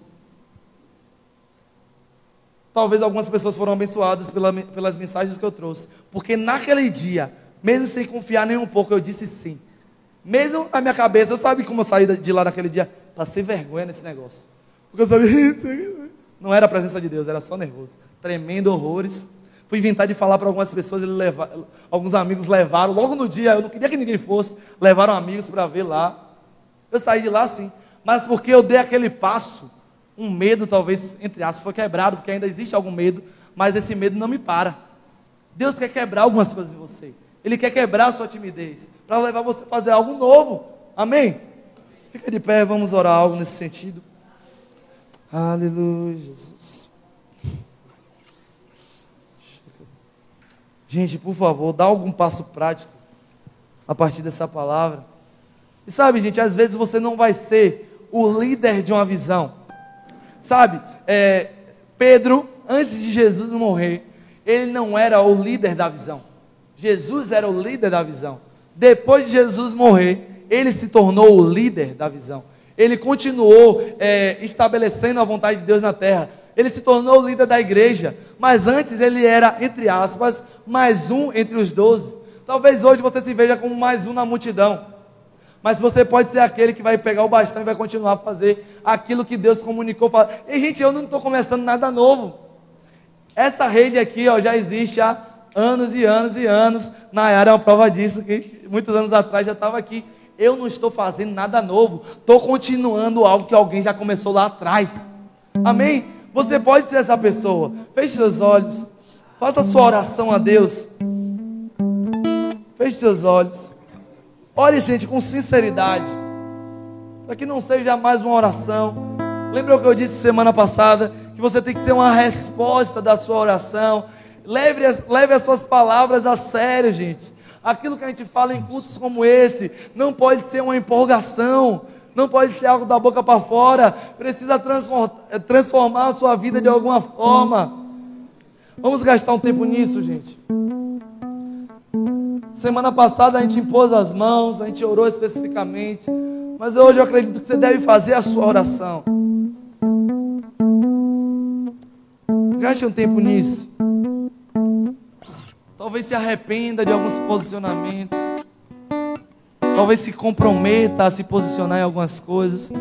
Talvez algumas pessoas foram abençoadas pela, pelas mensagens que eu trouxe. Porque naquele dia, mesmo sem confiar nem um pouco, eu disse sim. Mesmo na minha cabeça, eu sabe como eu saí de lá naquele dia? Passei vergonha nesse negócio. Porque eu sabia, <laughs> não era a presença de Deus, era só nervoso. Tremendo horrores. Fui inventar de falar para algumas pessoas, leva, alguns amigos levaram, logo no dia, eu não queria que ninguém fosse, levaram amigos para ver lá. Eu saí de lá sim, mas porque eu dei aquele passo, um medo, talvez, entre aspas, foi quebrado, porque ainda existe algum medo, mas esse medo não me para. Deus quer quebrar algumas coisas em você. Ele quer quebrar a sua timidez, para levar você a fazer algo novo. Amém? Fica de pé, vamos orar algo nesse sentido. Aleluia, Jesus. Gente, por favor, dá algum passo prático a partir dessa palavra. E sabe, gente, às vezes você não vai ser o líder de uma visão. Sabe, é, Pedro, antes de Jesus morrer, ele não era o líder da visão. Jesus era o líder da visão. Depois de Jesus morrer, ele se tornou o líder da visão. Ele continuou é, estabelecendo a vontade de Deus na terra. Ele se tornou o líder da igreja. Mas antes ele era, entre aspas, mais um entre os doze. Talvez hoje você se veja como mais um na multidão. Mas você pode ser aquele que vai pegar o bastão e vai continuar a fazer aquilo que Deus comunicou. E, gente, eu não estou começando nada novo. Essa rede aqui ó, já existe há anos e anos e anos. Nayara é uma prova disso, que muitos anos atrás já estava aqui. Eu não estou fazendo nada novo. Estou continuando algo que alguém já começou lá atrás. Amém? Você pode ser essa pessoa. Feche seus olhos. Faça sua oração a Deus. Feche seus olhos. Ore, gente, com sinceridade. Para que não seja mais uma oração. Lembra o que eu disse semana passada? Que você tem que ser uma resposta da sua oração. Leve as, leve as suas palavras a sério, gente. Aquilo que a gente fala em cultos como esse não pode ser uma empolgação, não pode ser algo da boca para fora, precisa transformar a sua vida de alguma forma. Vamos gastar um tempo nisso, gente. Semana passada a gente impôs as mãos, a gente orou especificamente, mas hoje eu acredito que você deve fazer a sua oração. Gaste um tempo nisso. Talvez se arrependa de alguns posicionamentos. Talvez se comprometa a se posicionar em algumas coisas.